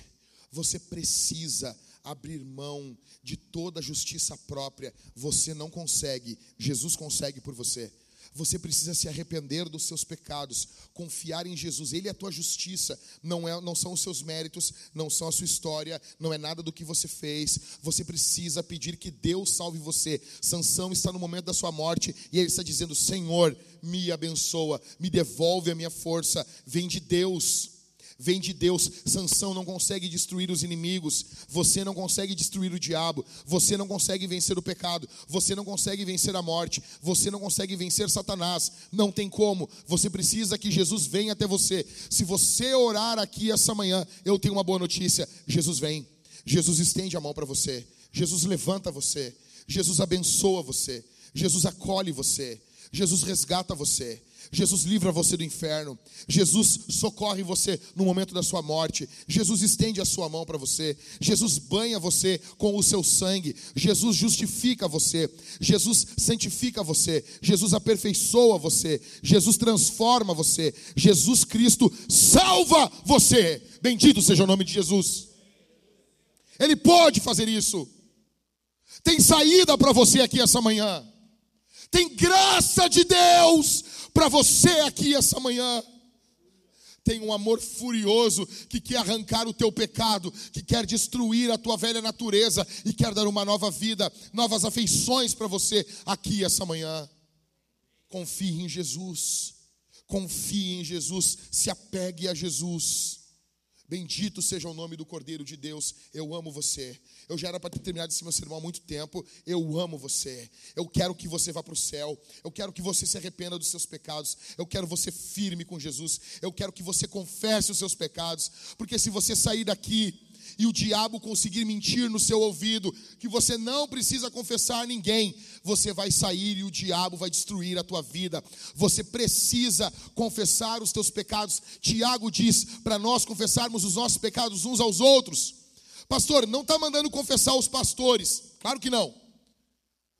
Você precisa abrir mão de toda a justiça própria. Você não consegue, Jesus consegue por você. Você precisa se arrepender dos seus pecados, confiar em Jesus. Ele é a tua justiça, não, é, não são os seus méritos, não são a sua história, não é nada do que você fez. Você precisa pedir que Deus salve você. Sansão está no momento da sua morte e ele está dizendo: Senhor, me abençoa, me devolve a minha força, vem de Deus vem de Deus. Sansão não consegue destruir os inimigos, você não consegue destruir o diabo, você não consegue vencer o pecado, você não consegue vencer a morte, você não consegue vencer Satanás. Não tem como. Você precisa que Jesus venha até você. Se você orar aqui essa manhã, eu tenho uma boa notícia. Jesus vem. Jesus estende a mão para você. Jesus levanta você. Jesus abençoa você. Jesus acolhe você. Jesus resgata você. Jesus livra você do inferno. Jesus socorre você no momento da sua morte. Jesus estende a sua mão para você. Jesus banha você com o seu sangue. Jesus justifica você. Jesus santifica você. Jesus aperfeiçoa você. Jesus transforma você. Jesus Cristo salva você. Bendito seja o nome de Jesus. Ele pode fazer isso. Tem saída para você aqui essa manhã. Tem graça de Deus para você aqui essa manhã. Tem um amor furioso que quer arrancar o teu pecado, que quer destruir a tua velha natureza e quer dar uma nova vida, novas afeições para você aqui essa manhã. Confie em Jesus. Confie em Jesus, se apegue a Jesus. Bendito seja o nome do Cordeiro de Deus. Eu amo você. Eu já era para ter terminado esse meu sermão há muito tempo. Eu amo você. Eu quero que você vá para o céu. Eu quero que você se arrependa dos seus pecados. Eu quero você firme com Jesus. Eu quero que você confesse os seus pecados. Porque se você sair daqui e o diabo conseguir mentir no seu ouvido, que você não precisa confessar a ninguém, você vai sair e o diabo vai destruir a tua vida. Você precisa confessar os teus pecados. Tiago diz para nós confessarmos os nossos pecados uns aos outros. Pastor, não está mandando confessar os pastores, claro que não.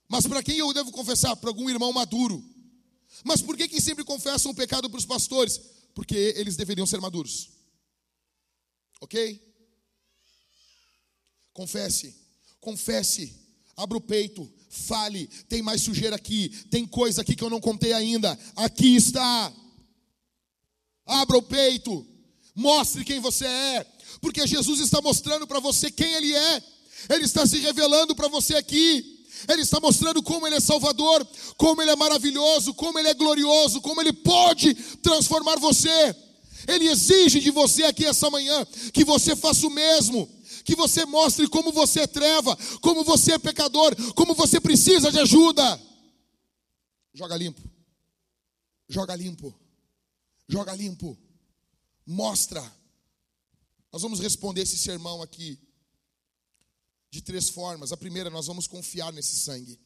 Mas para quem eu devo confessar? Para algum irmão maduro. Mas por que, que sempre confessam o pecado para os pastores? Porque eles deveriam ser maduros. Ok? Confesse, confesse, abra o peito, fale. Tem mais sujeira aqui, tem coisa aqui que eu não contei ainda. Aqui está. Abra o peito, mostre quem você é, porque Jesus está mostrando para você quem Ele é, Ele está se revelando para você aqui. Ele está mostrando como Ele é Salvador, como Ele é maravilhoso, como Ele é glorioso, como Ele pode transformar você. Ele exige de você aqui essa manhã que você faça o mesmo que você mostre como você é treva, como você é pecador, como você precisa de ajuda. Joga limpo, joga limpo, joga limpo, mostra. Nós vamos responder esse sermão aqui de três formas. A primeira, nós vamos confiar nesse sangue.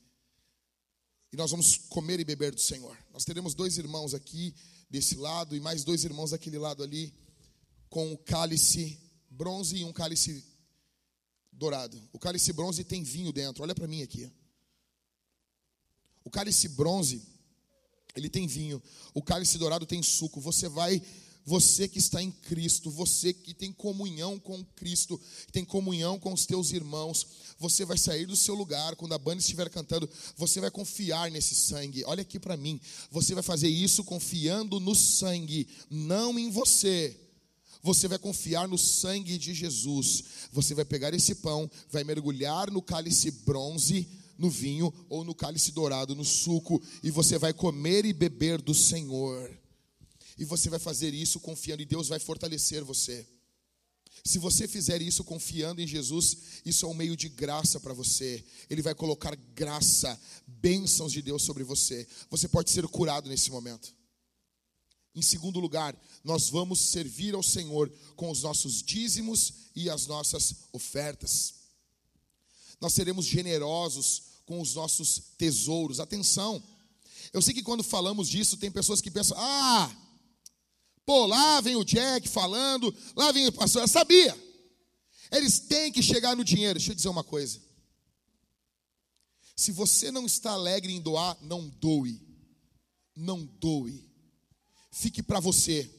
E nós vamos comer e beber do Senhor. Nós teremos dois irmãos aqui desse lado e mais dois irmãos daquele lado ali, com o cálice bronze e um cálice dourado. O cálice bronze tem vinho dentro. Olha para mim aqui. O cálice bronze, ele tem vinho. O cálice dourado tem suco. Você vai, você que está em Cristo, você que tem comunhão com Cristo, tem comunhão com os teus irmãos, você vai sair do seu lugar quando a banda estiver cantando, você vai confiar nesse sangue. Olha aqui para mim. Você vai fazer isso confiando no sangue, não em você você vai confiar no sangue de Jesus. Você vai pegar esse pão, vai mergulhar no cálice bronze, no vinho, ou no cálice dourado, no suco, e você vai comer e beber do Senhor. E você vai fazer isso confiando, e Deus vai fortalecer você. Se você fizer isso confiando em Jesus, isso é um meio de graça para você. Ele vai colocar graça, bênçãos de Deus sobre você. Você pode ser curado nesse momento. Em segundo lugar, nós vamos servir ao Senhor com os nossos dízimos e as nossas ofertas. Nós seremos generosos com os nossos tesouros. Atenção, eu sei que quando falamos disso, tem pessoas que pensam: ah, pô, lá vem o Jack falando, lá vem o pastor. Eu sabia, eles têm que chegar no dinheiro. Deixa eu dizer uma coisa: se você não está alegre em doar, não doe, não doe fique para você,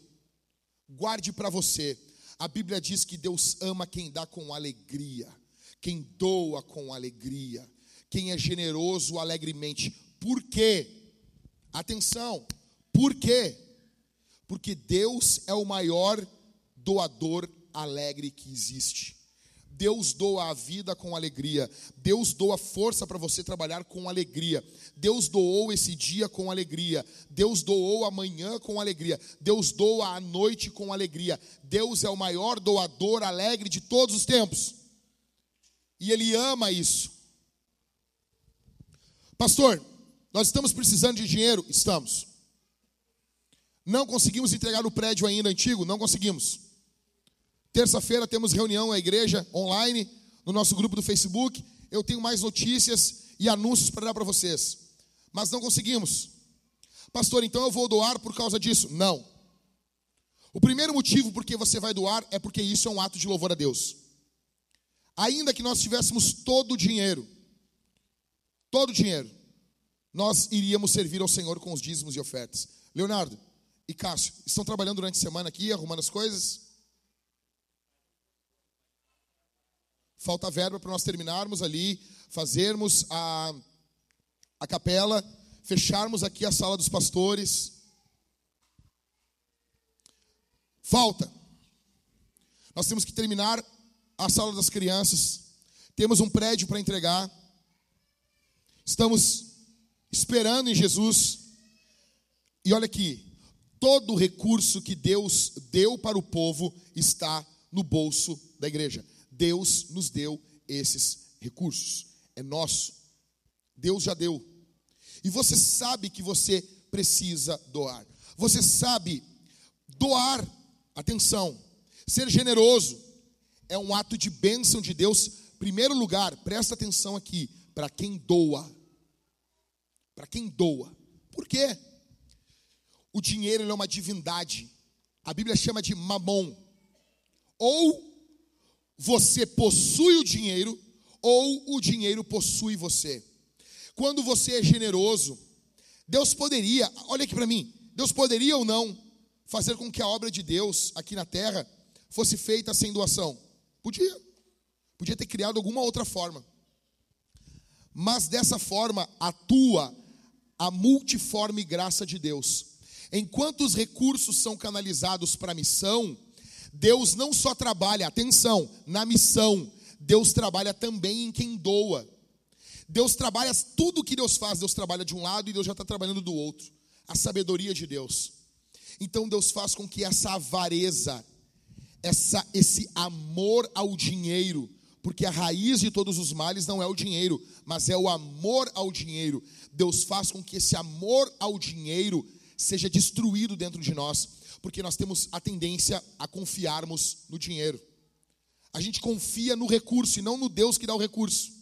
guarde para você. A Bíblia diz que Deus ama quem dá com alegria, quem doa com alegria, quem é generoso alegremente. Por quê? Atenção, por quê? Porque Deus é o maior doador alegre que existe. Deus doa a vida com alegria. Deus doa força para você trabalhar com alegria. Deus doou esse dia com alegria. Deus doou amanhã com alegria. Deus doa a noite com alegria. Deus é o maior doador alegre de todos os tempos. E Ele ama isso. Pastor, nós estamos precisando de dinheiro? Estamos. Não conseguimos entregar o prédio ainda antigo? Não conseguimos. Terça-feira temos reunião na igreja online, no nosso grupo do Facebook. Eu tenho mais notícias e anúncios para dar para vocês. Mas não conseguimos. Pastor, então eu vou doar por causa disso? Não. O primeiro motivo por que você vai doar é porque isso é um ato de louvor a Deus. Ainda que nós tivéssemos todo o dinheiro, todo o dinheiro, nós iríamos servir ao Senhor com os dízimos e ofertas. Leonardo e Cássio, estão trabalhando durante a semana aqui, arrumando as coisas? falta verba para nós terminarmos ali, fazermos a, a capela, fecharmos aqui a sala dos pastores. Falta. Nós temos que terminar a sala das crianças. Temos um prédio para entregar. Estamos esperando em Jesus. E olha aqui, todo o recurso que Deus deu para o povo está no bolso da igreja. Deus nos deu esses recursos. É nosso. Deus já deu. E você sabe que você precisa doar. Você sabe doar, atenção, ser generoso é um ato de bênção de Deus. Primeiro lugar, presta atenção aqui, para quem doa. Para quem doa. Por quê? O dinheiro é uma divindade. A Bíblia chama de mamon. Ou você possui o dinheiro, ou o dinheiro possui você. Quando você é generoso, Deus poderia, olha aqui para mim, Deus poderia ou não fazer com que a obra de Deus aqui na terra fosse feita sem doação? Podia. Podia ter criado alguma outra forma. Mas dessa forma atua a multiforme graça de Deus. Enquanto os recursos são canalizados para a missão, Deus não só trabalha, atenção, na missão, Deus trabalha também em quem doa. Deus trabalha, tudo que Deus faz, Deus trabalha de um lado e Deus já está trabalhando do outro. A sabedoria de Deus. Então Deus faz com que essa avareza, essa, esse amor ao dinheiro, porque a raiz de todos os males não é o dinheiro, mas é o amor ao dinheiro. Deus faz com que esse amor ao dinheiro seja destruído dentro de nós porque nós temos a tendência a confiarmos no dinheiro. A gente confia no recurso e não no Deus que dá o recurso.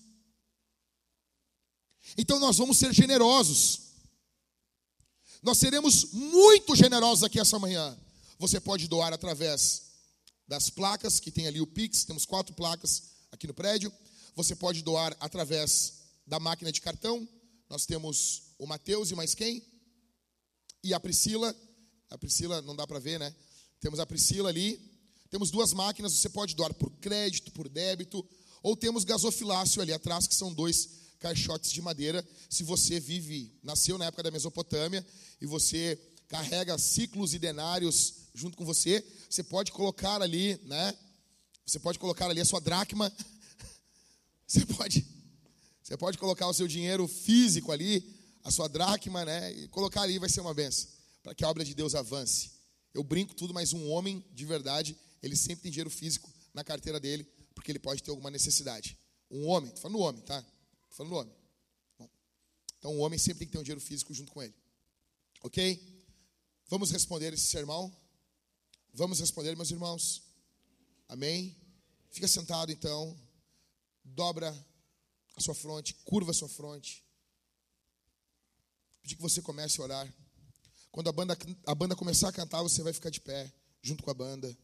Então nós vamos ser generosos. Nós seremos muito generosos aqui essa manhã. Você pode doar através das placas, que tem ali o Pix, temos quatro placas aqui no prédio. Você pode doar através da máquina de cartão. Nós temos o Mateus e mais quem? E a Priscila a Priscila, não dá para ver, né? Temos a Priscila ali. Temos duas máquinas, você pode doar por crédito, por débito, ou temos gasofilácio ali atrás, que são dois caixotes de madeira. Se você vive, nasceu na época da Mesopotâmia e você carrega ciclos e denários junto com você, você pode colocar ali, né? Você pode colocar ali a sua dracma. Você pode, você pode colocar o seu dinheiro físico ali, a sua dracma, né? E colocar ali vai ser uma benção para que a obra de Deus avance. Eu brinco tudo, mas um homem de verdade, ele sempre tem dinheiro físico na carteira dele, porque ele pode ter alguma necessidade. Um homem, estou falando do homem, tá? Estou falando do homem. Bom, então, um homem sempre tem que ter um dinheiro físico junto com ele. Ok? Vamos responder esse sermão? Vamos responder, meus irmãos? Amém? Fica sentado então, dobra a sua fronte, curva a sua fronte. Pedir que você comece a orar. Quando a banda, a banda começar a cantar, você vai ficar de pé, junto com a banda.